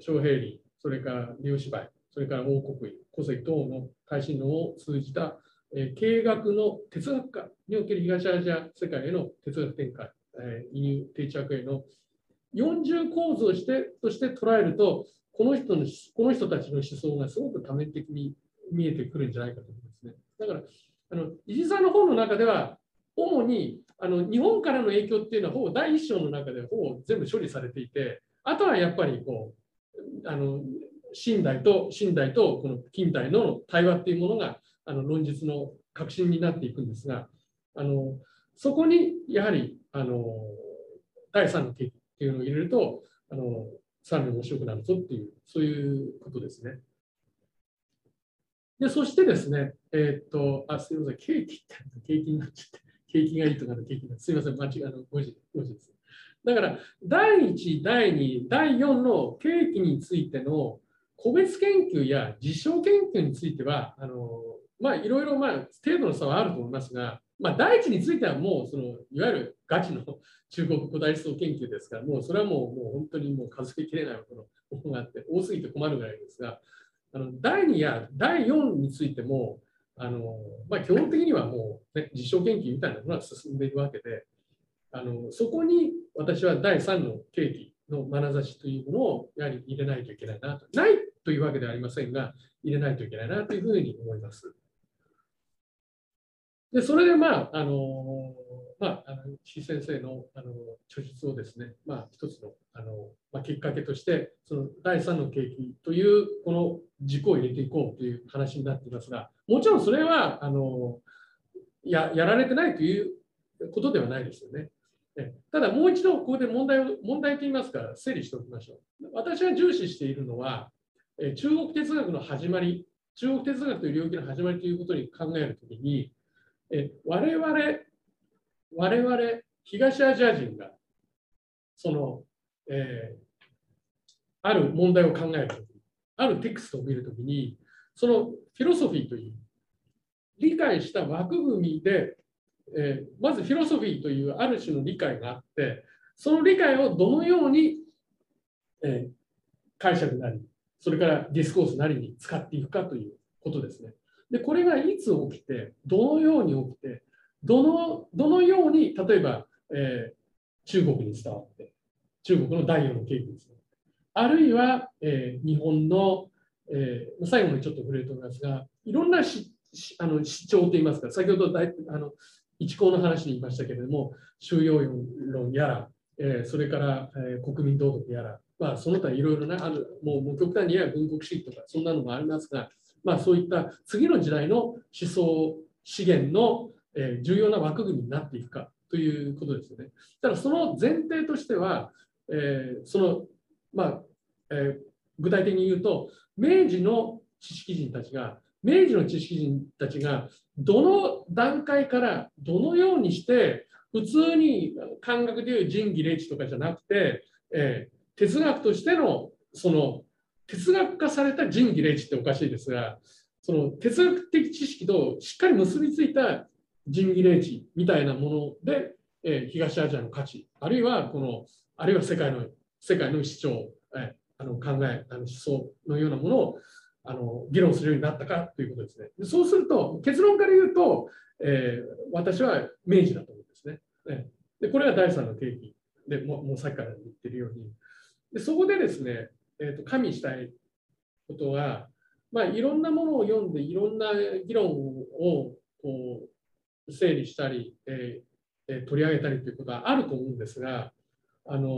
小平林、それから両芝居、それから王国医、古世等の耐震論を通じた、えー、経営学の哲学家における東アジア世界への哲学展開、え、輸入定着への40構図をしてとして捉えると、この人のこの人たちの思想がすごく多面的に見えてくるんじゃないかと思いますね。だから、あの伊地さんの本の中では、主にあの日本からの影響っていうのは、ほぼ第一章の中でほぼ全部処理されていて、あとはやっぱりこうあの近代と近代とこの近代の対話っていうものがあの論述の核心になっていくんですがあのそこにやはりあの第三の定義っていうのを入れるとあのさらに面白くなるぞっていう、そういうことですね。で、そしてですね、えー、っと、あ、すみません、ケーキって、ケーキになっちゃって、ケーキがいいとかのケーキが、すみません、間違いの5時、5時です。だから、第1、第2、第4のケーキについての個別研究や実証研究については、あのまあ、いろいろ、まあ、程度の差はあると思いますが、まあ、第一についてはもうそのいわゆるガチの中国古代思想研究ですから、もうそれはもうもう本当にもう数えきれないものがあって、多すぎて困るぐらいですが、あの第2や第4についても、あのまあ、基本的にはもう、ね、実証研究みたいなものが進んでいるわけで、あのそこに私は第3の契機の眼差しというものをやはり入れないといけないなと。ないというわけではありませんが、入れないといけないなというふうに思います。で、それでまあ、あの、まあ、あの岸先生のあの著述をですね、まあ、一つのあの、まあ、きっかけとして、その第3の景気というこの軸を入れていこうという話になっていますが、もちろんそれはあのややられてないということではないですよね。ただ、もう一度ここで問題を問題といいますか、整理しておきましょう。私が重視しているのは、中国哲学の始まり、中国哲学という領域の始まりということに考えるときに、え我々、我々、東アジア人が、その、えー、ある問題を考えるとき、あるテクストを見るときに、そのフィロソフィーという、理解した枠組みで、えー、まずフィロソフィーというある種の理解があって、その理解をどのように、えー、解釈なり、それからディスコースなりに使っていくかということですね。で、これがいつ起きて、どのように起きて、どのどのように、例えば、えー、中国に伝わって、中国の第4の景気ですね。あるいは、えー、日本の、えー、最後にちょっと触れると思いますが、いろんなしあの主張といいますか、先ほどだいあの一項の話に言いましたけれども、収容論やら、えー、それから、えー、国民道徳やら、まあ、その他いろいろな、あるもうもう極端にや軍国主義とか、そんなのもありますが、まあ、そういった次の時代の思想資源の、え重要な枠組みになっていくかということですよね。ただその前提としては、えー、その、まあえー、具体的に言うと、明治の知識人たちが、明治の知識人たちがどの段階からどのようにして普通に感覚でいう仁義礼智とかじゃなくて、えー、哲学としてのその哲学化された仁義礼智っておかしいですが、その哲学的知識としっかり結びついた仁義礼智みたいなもので、えー、東アジアの価値、あるいはこの、あるいは世界の世界の主張、えー、あの考え、あの思想のようなものをあの議論するようになったかということですね。でそうすると、結論から言うと、えー、私は明治だと思うんですね。ねでこれが第三の定義でももうさっきから言ってるように。でそこでですね、えーと、加味したいことは、まあ、いろんなものを読んで、いろんな議論をこう整理したり、えー、取り上げたりということはあると思うんですが、あの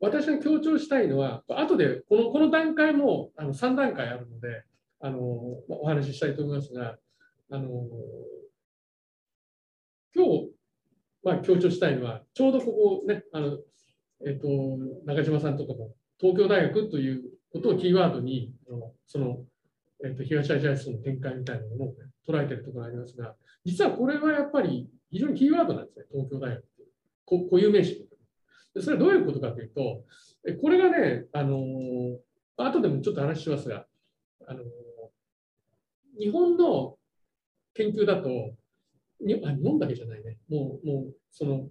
私が強調したいのは、後でこのこの段階もあの3段階あるので、あのお話ししたいと思いますが、あの今日、まあ、強調したいのは、ちょうどここね、あのえっと、中島さんとかも東京大学ということをキーワードに、その、えっと、東アジア思想の展開みたいなものを、ね、捉えているところがありますが、実はこれはやっぱり非常にキーワードなんですね、東京大学っていう。固有名詞でそれはどういうことかというと、これがね、あの後でもちょっと話しますが、あの日本の研究だと、にあ日本だけじゃないね、もう、もうその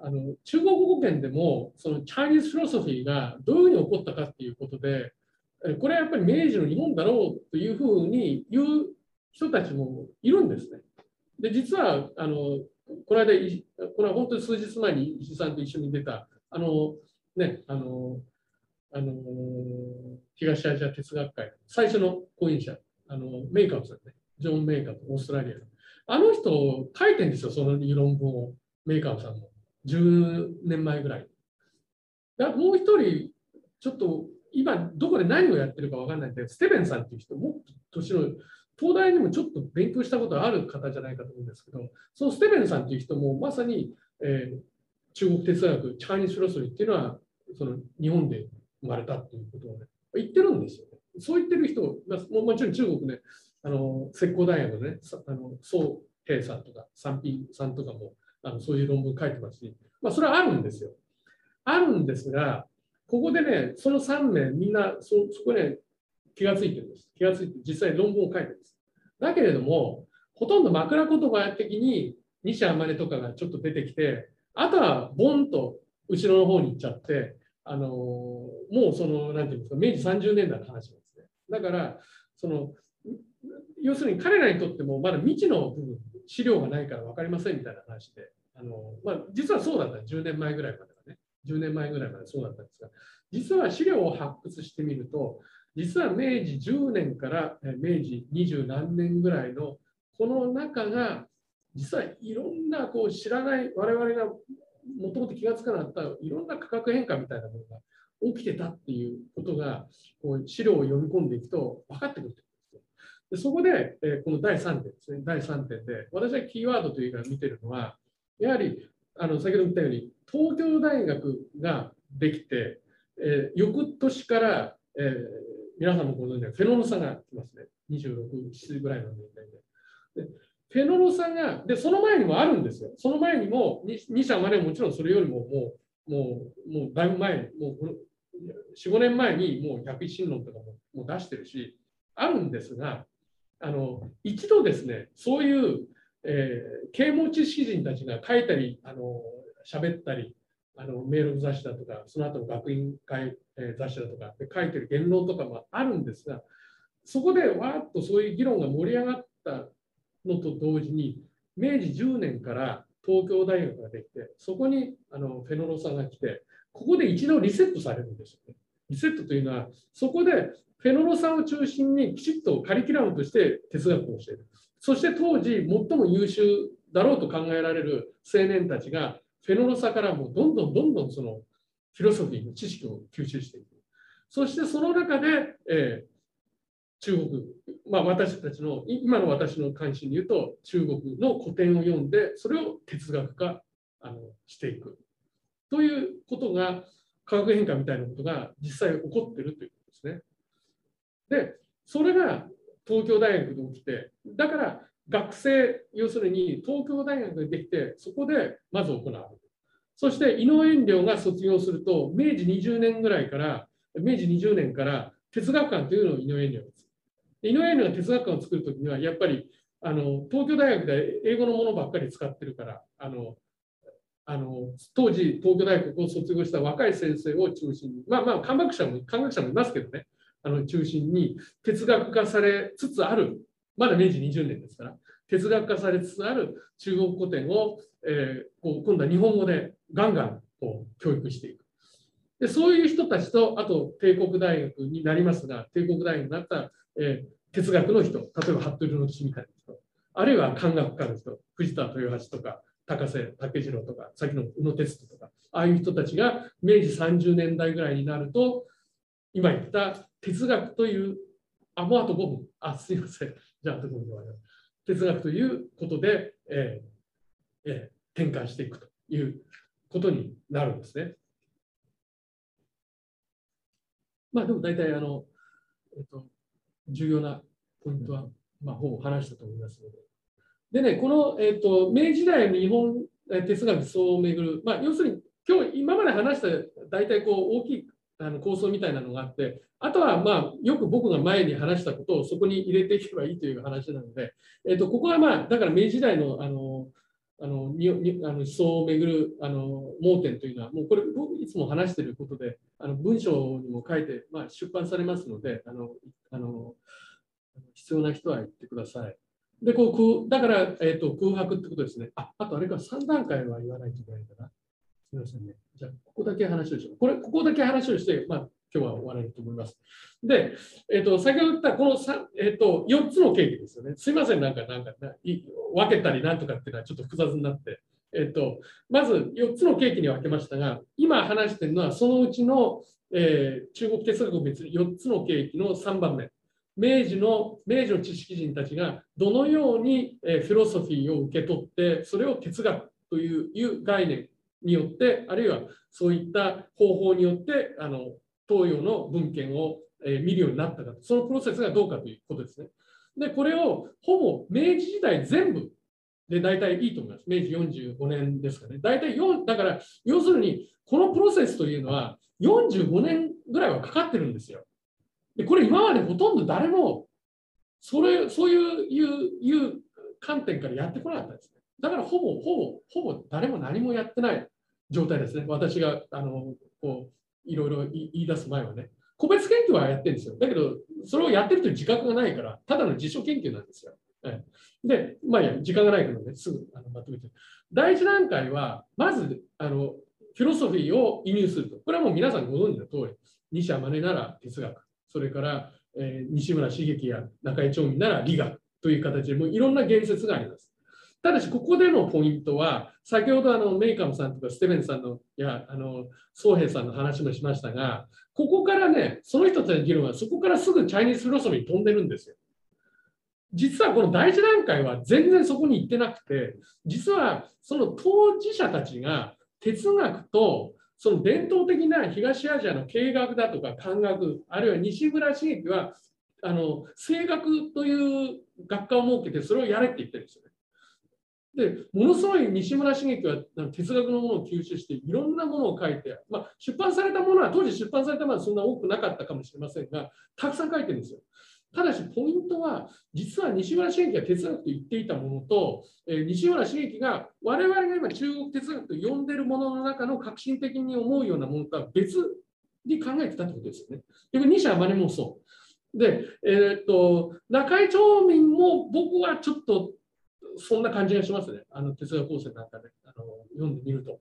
あの中国語圏でもそのチャイニーズフィロソフィーがどういうふうに起こったかっていうことでこれはやっぱり明治の日本だろうというふうに言う人たちもいるんですね。で実はあのこの間これは本当に数日前に石井さんと一緒に出たあのねあのあの東アジア哲学会最初の講演者あのメーカーさんねジョン・メーカーとオーストラリアあの人書いてるんですよその論文をメーカーさんも。10年前ぐらい。もう一人、ちょっと今どこで何をやってるか分かんないんで、ステベンさんっていう人、もっと年の東大にもちょっと勉強したことある方じゃないかと思うんですけど、そのステベンさんっていう人もまさに、えー、中国哲学、チャイニーズフロソフィーっていうのは、その日本で生まれたっていうことをね、言ってるんですよね。そう言ってる人、まあ、もちろん中国ね、あの石膏大学のね、あの宋平さんとか三品さんとかもあのそういう論文書いてますし、まあ、それはあるんですよ。あるんですが、ここでね、その3名、みんなそそこね、気がついてるんです。気がついて、実際論文を書いてるんです。だけれども、ほとんど枕言葉的に西天音とかがちょっと出てきて、あとはボンと後ろの方に行っちゃって、あのもうその、なんていうんですか、明治30年代の話なんですね。だから、その、要するに彼らにとってもまだ未知の部分、資料がないから分かりませんみたいな話で、あのまあ、実はそうだった、10年前ぐらいまではね、10年前ぐらいまでそうだったんですが、実は資料を発掘してみると、実は明治10年から明治20何年ぐらいのこの中が実はいろんなこう知らない我々がもともと気が付かなかったいろんな価格変化みたいなものが起きてたっていうことがこう資料を読み込んでいくと分かってくるでそこで、えこの第3点ですね、第3点で、私はキーワードというか見てるのは、やはりあの先ほど言ったように、東京大学ができて、えー、翌年から、えー、皆さんもご存知のフェノロサが来ますね、26、7ぐらいの年代で。でフェノロサが、で、その前にもあるんですよ。その前にも、2社までもちろんそれよりももう、もう、もうだいぶ前、もう4、5年前にもう百一神論とかももう出してるし、あるんですが、あの一度ですね、そういう、えー、啓蒙知識人たちが書いたり、あの喋ったり、あのメール雑誌だとか、その後の学院会、えー、雑誌だとかで書いてる言論とかもあるんですが、そこでわーっとそういう議論が盛り上がったのと同時に、明治10年から東京大学ができて、そこにあのフェノロさんが来て、ここで一度リセットされるんですよね。リセットというのは、そこでフェノロさんを中心にきちっとカリキュラムとして哲学を教える。そして当時最も優秀だろうと考えられる青年たちがフェノロサからもどんどんどんどんそのフィロソフィーの知識を吸収していく。そしてその中で、えー、中国、まあ、私たちの今の私の関心に言うと中国の古典を読んでそれを哲学化あのしていくということが化学変化みたいなことが実際起こってるということですね。で、それが東京大学で起きて、だから学生、要するに東京大学でできて、そこでまず行われる。そして井上遠慮が卒業すると、明治20年ぐらいから、明治20年から哲学館というのを井上遠慮です。井上遠慮が哲学館を作るときには、やっぱりあの東京大学で英語のものばっかり使ってるから、あのあの当時、東京大学を卒業した若い先生を中心に、まあまあ、科学者も科学者もいますけどね、あの中心に哲学化されつつある、まだ明治20年ですから、哲学化されつつある中国古典を、えー、こう今度は日本語でガンガンこう教育していく。でそういう人たちと、あと帝国大学になりますが、帝国大学になった、えー、哲学の人、例えば服部の岸みたいな人、あるいは漢学家の人、藤田豊橋とか、高瀬武次郎とか、さっきの宇野哲人とか、ああいう人たちが明治30年代ぐらいになると、今言った哲学という、あ、もうあと5分。あ、すいません。じゃあ、あと5分哲学ということで、えーえー、転換していくということになるんですね。まあでも大体あの、えっと、重要なポイントは、まあ、ほぼ話したと思いますので。でね、この、えっと、明治時代の日本哲学層をめぐる、まあ、要するに今日今まで話した大体こう大きいあの構想みたいなのがあって、あとはまあよく僕が前に話したことをそこに入れていけばいいという話なので、えー、とここはまあだから明治時代のあのあのににあの思想をめぐるあの盲点というのは、もうこれ、僕いつも話していることで、あの文章にも書いて、まあ、出版されますのであのあの、必要な人は言ってください。でこうだから、えーと、空白ってことですね。ああとあれか3段階は言わないといけないかな。すみませんね。じゃあ、ここだけ話をしよう。これ、ここだけ話をして、まあ、今日は終われると思います。で、えっ、ー、と、先ほど言ったこのえっ、ー、と、4つのケーキですよね。すみません、なんか、なんか分けたりなんとかっていうのはちょっと複雑になって。えっ、と、まず4つのケーキに分けましたが、今話してるのは、そのうちの、えー、中国哲学を別に4つのケーキの3番目。明治の明治の知識人たちがどのように、えー、フィロソフィーを受け取って、それを哲学といういう概念によって、あるいはそういった方法によって、あの東洋の文献を見るようになったか、そのプロセスがどうかということですね。で、これをほぼ明治時代全部で大体いいと思います。明治45年ですかね。大体4、だから要するにこのプロセスというのは45年ぐらいはかかってるんですよ。で、これ今までほとんど誰もそれそういういういう観点からやってこなかったですね。だからほぼほぼほぼ誰も何もやってない状態ですね。私があのこういろいろ言い出す前はね。個別研究はやってるんですよ。だけど、それをやってるという自覚がないから、ただの自主研究なんですよ。で、まあいや、時間がないからね、すぐあのまとめて。第一段階は、まずあのフィロソフィーを移入すると。これはもう皆さんご存知の通り、西山根なら哲学、それから、えー、西村茂樹や中井町民なら理学という形で、もういろんな言説があります。ただし、ここでのポイントは、先ほどあのメイカムさんとかステベンさんのいやあの宗平さんの話もしましたが、ここからね、その人たちの議論はそこからすぐチャイニーズフィロソフィーに飛んでるんですよ。実はこの第一段階は全然そこに行ってなくて、実はその当事者たちが哲学とその伝統的な東アジアの経学だとか漢学、あるいは西村茂樹はあの声学という学科を設けてそれをやれって言ってるんですよ。でものすごい西村茂樹は哲学のものを吸収していろんなものを書いて、まあ、出版されたものは当時出版されたものはそんな多くなかったかもしれませんがたくさん書いてるんですよ。ただし、ポイントは、実は西村茂樹が哲学と言っていたものと、えー、西村茂樹が我々が今中国哲学と呼んでいるものの中の革新的に思うようなものとは別に考えてたってことですよね。で、西山根もそう。で、えー、っと、中井町民も僕はちょっとそんな感じがしますね。あの哲学構成なんかで、あの読んでみると。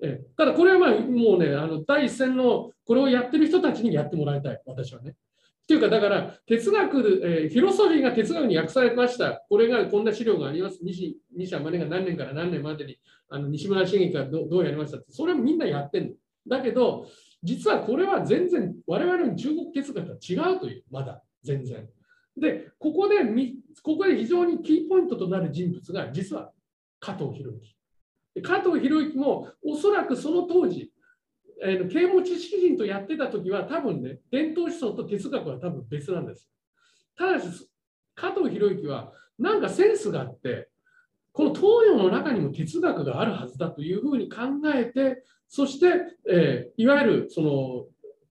え、ただこれはまあもうね、あの第一線のこれをやってる人たちにやってもらいたい、私はね。っていうか、だから、哲学、えー、フィロソフィーが哲学に訳されました。これが、こんな資料があります。西西山根が何年から何年までに、あの西村茂樹がどどうやりましたって、それもみんなやってるの。だけど、実はこれは全然、我々の中国哲学とは違うという、まだ、全然。で、ここで、ここで非常にキーポイントとなる人物が、実は加藤博之。加藤博之も、おそらくその当時、えー、啓蒙知識人とやってた時は多分ね、伝統思想と哲学は多分別なんです。ただし、加藤博之はなんかセンスがあって、この東洋の中にも哲学があるはずだというふうに考えて、そして、えー、いわゆるその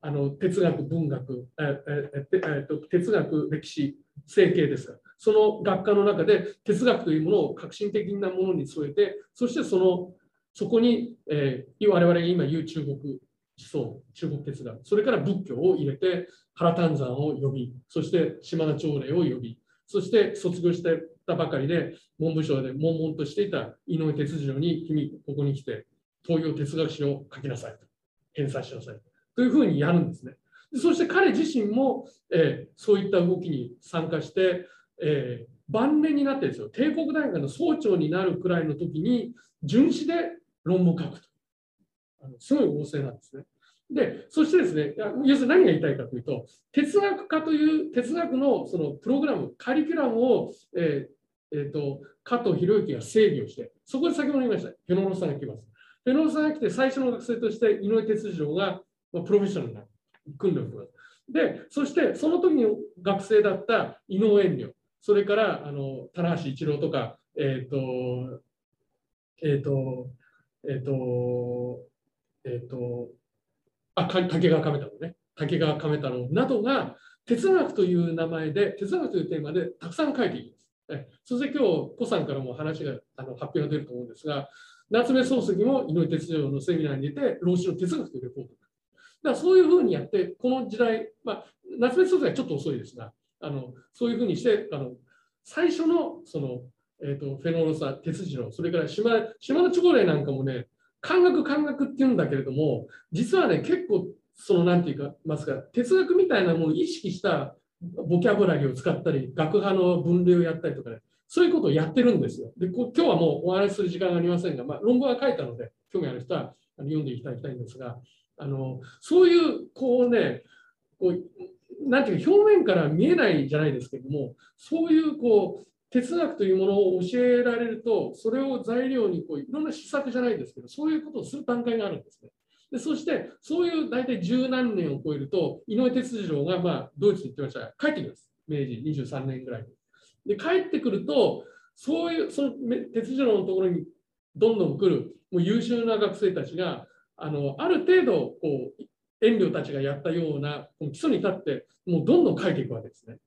あの哲学、文学、えーええー、哲学、歴史、整形です。が、その学科の中で哲学というものを革新的なものに添えて、そしてそのそこに、えー、我々が今言う中国思想、中国哲学、それから仏教を入れて、原丹山を呼び、そして島田朝礼を呼び、そして卒業してたばかりで、文部省で悶々としていた井上哲次郎に、君、ここに来て、東洋哲学史を書きなさいと、返済しなさいと。というふうにやるんですね。そして彼自身も、えー、そういった動きに参加して、えー、晩年になってですよ、帝国大学の総長になるくらいの時に、巡視で論文を書くと。あのすごい旺盛なんですね。で、そしてですね、要するに何が言いたいかというと、哲学科という哲学のそのプログラム、カリキュラムを、えーえーと、加藤博之が整備をして、そこで先ほど言いました、フェノロさんが来ます。フェノロさんが来て、最初の学生として井上哲次郎が、まあ、プロフェッショナルな訓練を。で、そしてその時に学生だった井上遠慮、それからあの棚橋一郎とか、えっ、ー、と、えっ、ー、と、えっ、ー、と、えっ、と、あ、竹川亀太郎ね。竹川亀太郎などが哲学という名前で、哲学というテーマでたくさん書いています。えそして今日、コさんからも話が、あの発表が出ると思うんですが、夏目漱石も井上哲郎のセミナーに出て、老子の哲学というレポート。だからそういうふうにやって、この時代、まあ、夏目漱石はちょっと遅いですが、あのそういうふうにして、あの最初のそのえーと、フェノロサ、鉄次郎、それから島島のチョコレーなんかもね、漢学、漢学っていうんだけれども、実はね、結構、そのなんて言い、ますか、哲学みたいなものを意識したボキャブラリーを使ったり、学派の分類をやったりとかね、そういうことをやってるんですよ。で今日はもうお話しする時間がありませんが、まあ、論文は書いたので、興味ある人は読んでいただきたいんですが、あのそういう、こうね、こうなんていうか表面から見えないじゃないですけども、そういうこう哲学というものを教えられると、それを材料にこういろんな施策じゃないですけど、そういうことをする段階があるんですね。でそして、そういう大体十何年を超えると、井上哲次郎が、まあ、ドイツに行ってました、帰ってきます。明治23年ぐらいに。で、帰ってくると、そういう、その哲次郎のところにどんどん来る、もう優秀な学生たちが、あのある程度こう、遠慮たちがやったようなこの基礎に立って、もうどんどん書いていくわけですね。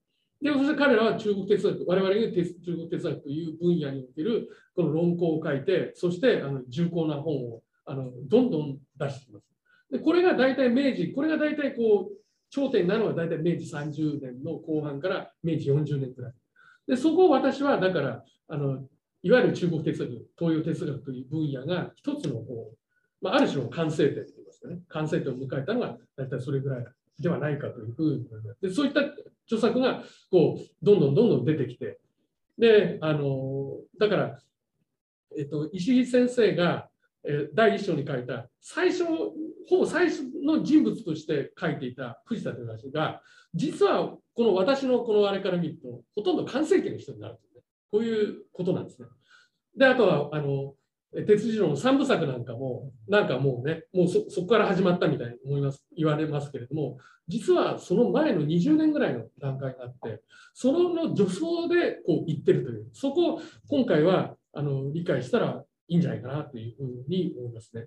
で、そして彼らは中国哲学、我々が中国哲学という分野におけるこの論考を書いて、そしてあの重厚な本をあのどんどん出してきます。で、これが大体明治、これが大体こう、頂点なのは大体明治30年の後半から明治40年くらい。で、そこを私は、だから、あのいわゆる中国哲学、東洋哲学という分野が一つのこう、まあ、ある種の完成点といいますかね、完成点を迎えたのが大体それぐらいではないかというふうに思います。でそういった著作がこうどんどんどんどん出てきて、で、あのだから、えっと、石井先生が、第一章に書いた最初、ほぼ最初の人物として書いていた藤田という人が、実はこの私のこのあれから見ると、ほとんど完成形の人になるという、ね、こういうことなんですね。で、あとは、あの鉄次郎の三部作なんかも、なんかもうね、もうそこから始まったみたいに思います言われますけれども、実はその前の20年ぐらいの段階があって、その助走でこう言ってるという、そこを今回はあの理解したらいいんじゃないかなというふうに思いますね。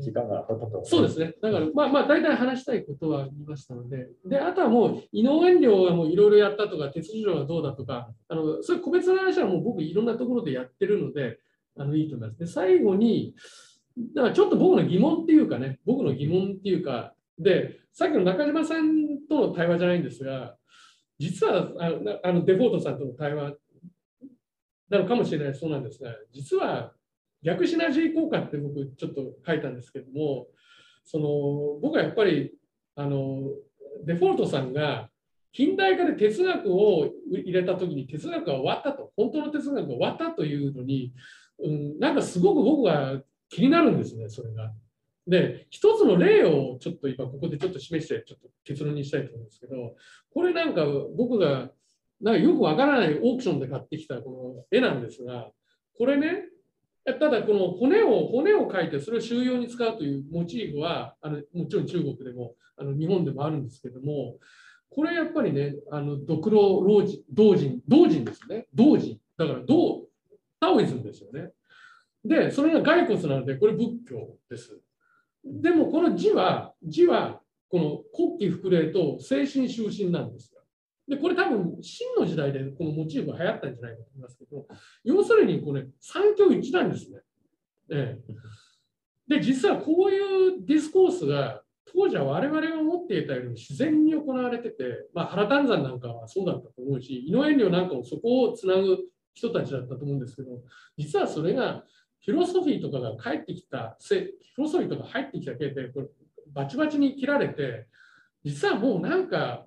時間がそうですね。だから、まあまあ、大体話したいことは言いましたので、で、あとはもう、井上寮がもういろいろやったとか、鉄道がどうだとか、あのそういう個別の話はもう僕、いろんなところでやってるので、あのいいと思います。で、最後に、だからちょっと僕の疑問っていうかね、僕の疑問っていうか、で、さっきの中島さんとの対話じゃないんですが、実はあのあのデフォートさんとの対話なのかもしれないそうなんですが、実は逆シナジー効果って僕ちょっと書いたんですけども、その僕はやっぱりあのデフォルトさんが近代化で哲学を入れた時に哲学が終わったと、本当の哲学が終わったというのに、うん、なんかすごく僕は気になるんですね、それが。で、一つの例をちょっと今ここでちょっと示して、ちょっと結論にしたいと思うんですけど、これなんか僕がなんかよくわからないオークションで買ってきたこの絵なんですが、これね、ただこの骨を骨を描いてそれを収容に使うというモチーフはあのもちろん中国でもあの日本でもあるんですけどもこれやっぱりねあのドクロ老人同人同人ですね。同人。だから同タオイズムですよね。でそれが骸骨なのでこれ仏教です。でもこの字は字はこの国旗福霊と精神終身なんです。で、これ多分、真の時代でこのモチーフが流行ったんじゃないかと思いますけど、要するにこれ、三教一なんですね。ええ、で、実はこういうディスコースが、当時は我々が思っていたよりも自然に行われてて、まあ、原丹山なんかはそうだったと思うし、井上遠慮なんかもそこをつなぐ人たちだったと思うんですけど、実はそれが、フィロソフィーとかが帰ってきた、フィロソフィーとか入ってきた系で、これバチバチに切られて、実はもうなんか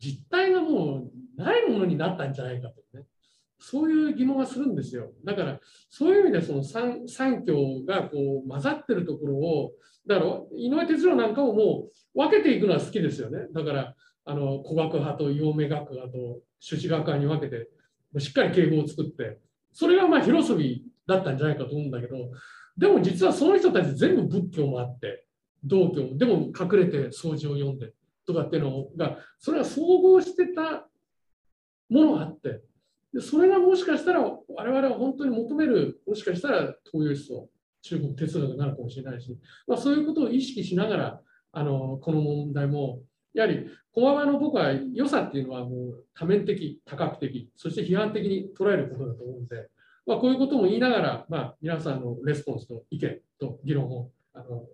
実態がもうないものになったんじゃないかとね、そういう疑問がするんですよ。だから、そういう意味でその三三教がこう混ざってるところを、だから井上哲郎なんかをもう分けていくのは好きですよね。だから、あの古学派と陽明学派と朱子学派に分けて、しっかり敬語を作って、それがまあフィロソフィーだったんじゃないかと思うんだけど、でも実はその人たち全部仏教もあって、道教も、でも隠れて掃除を読んで、とかっていうのがそれは総合してたものがあってでそれがもしかしたら我々は本当に求めるもしかしたら東洋思想中国哲学になるかもしれないし、まあ、そういうことを意識しながらあのこの問題もやはり駒場の僕は良さっていうのはもう多面的多角的そして批判的に捉えることだと思うので、まあ、こういうことも言いながら、まあ、皆さんのレスポンスと意見と議論をあの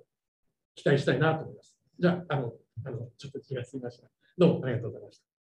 期待したいなと思います。じゃあのあの、ちょっと気が済みました。どうもありがとうございました。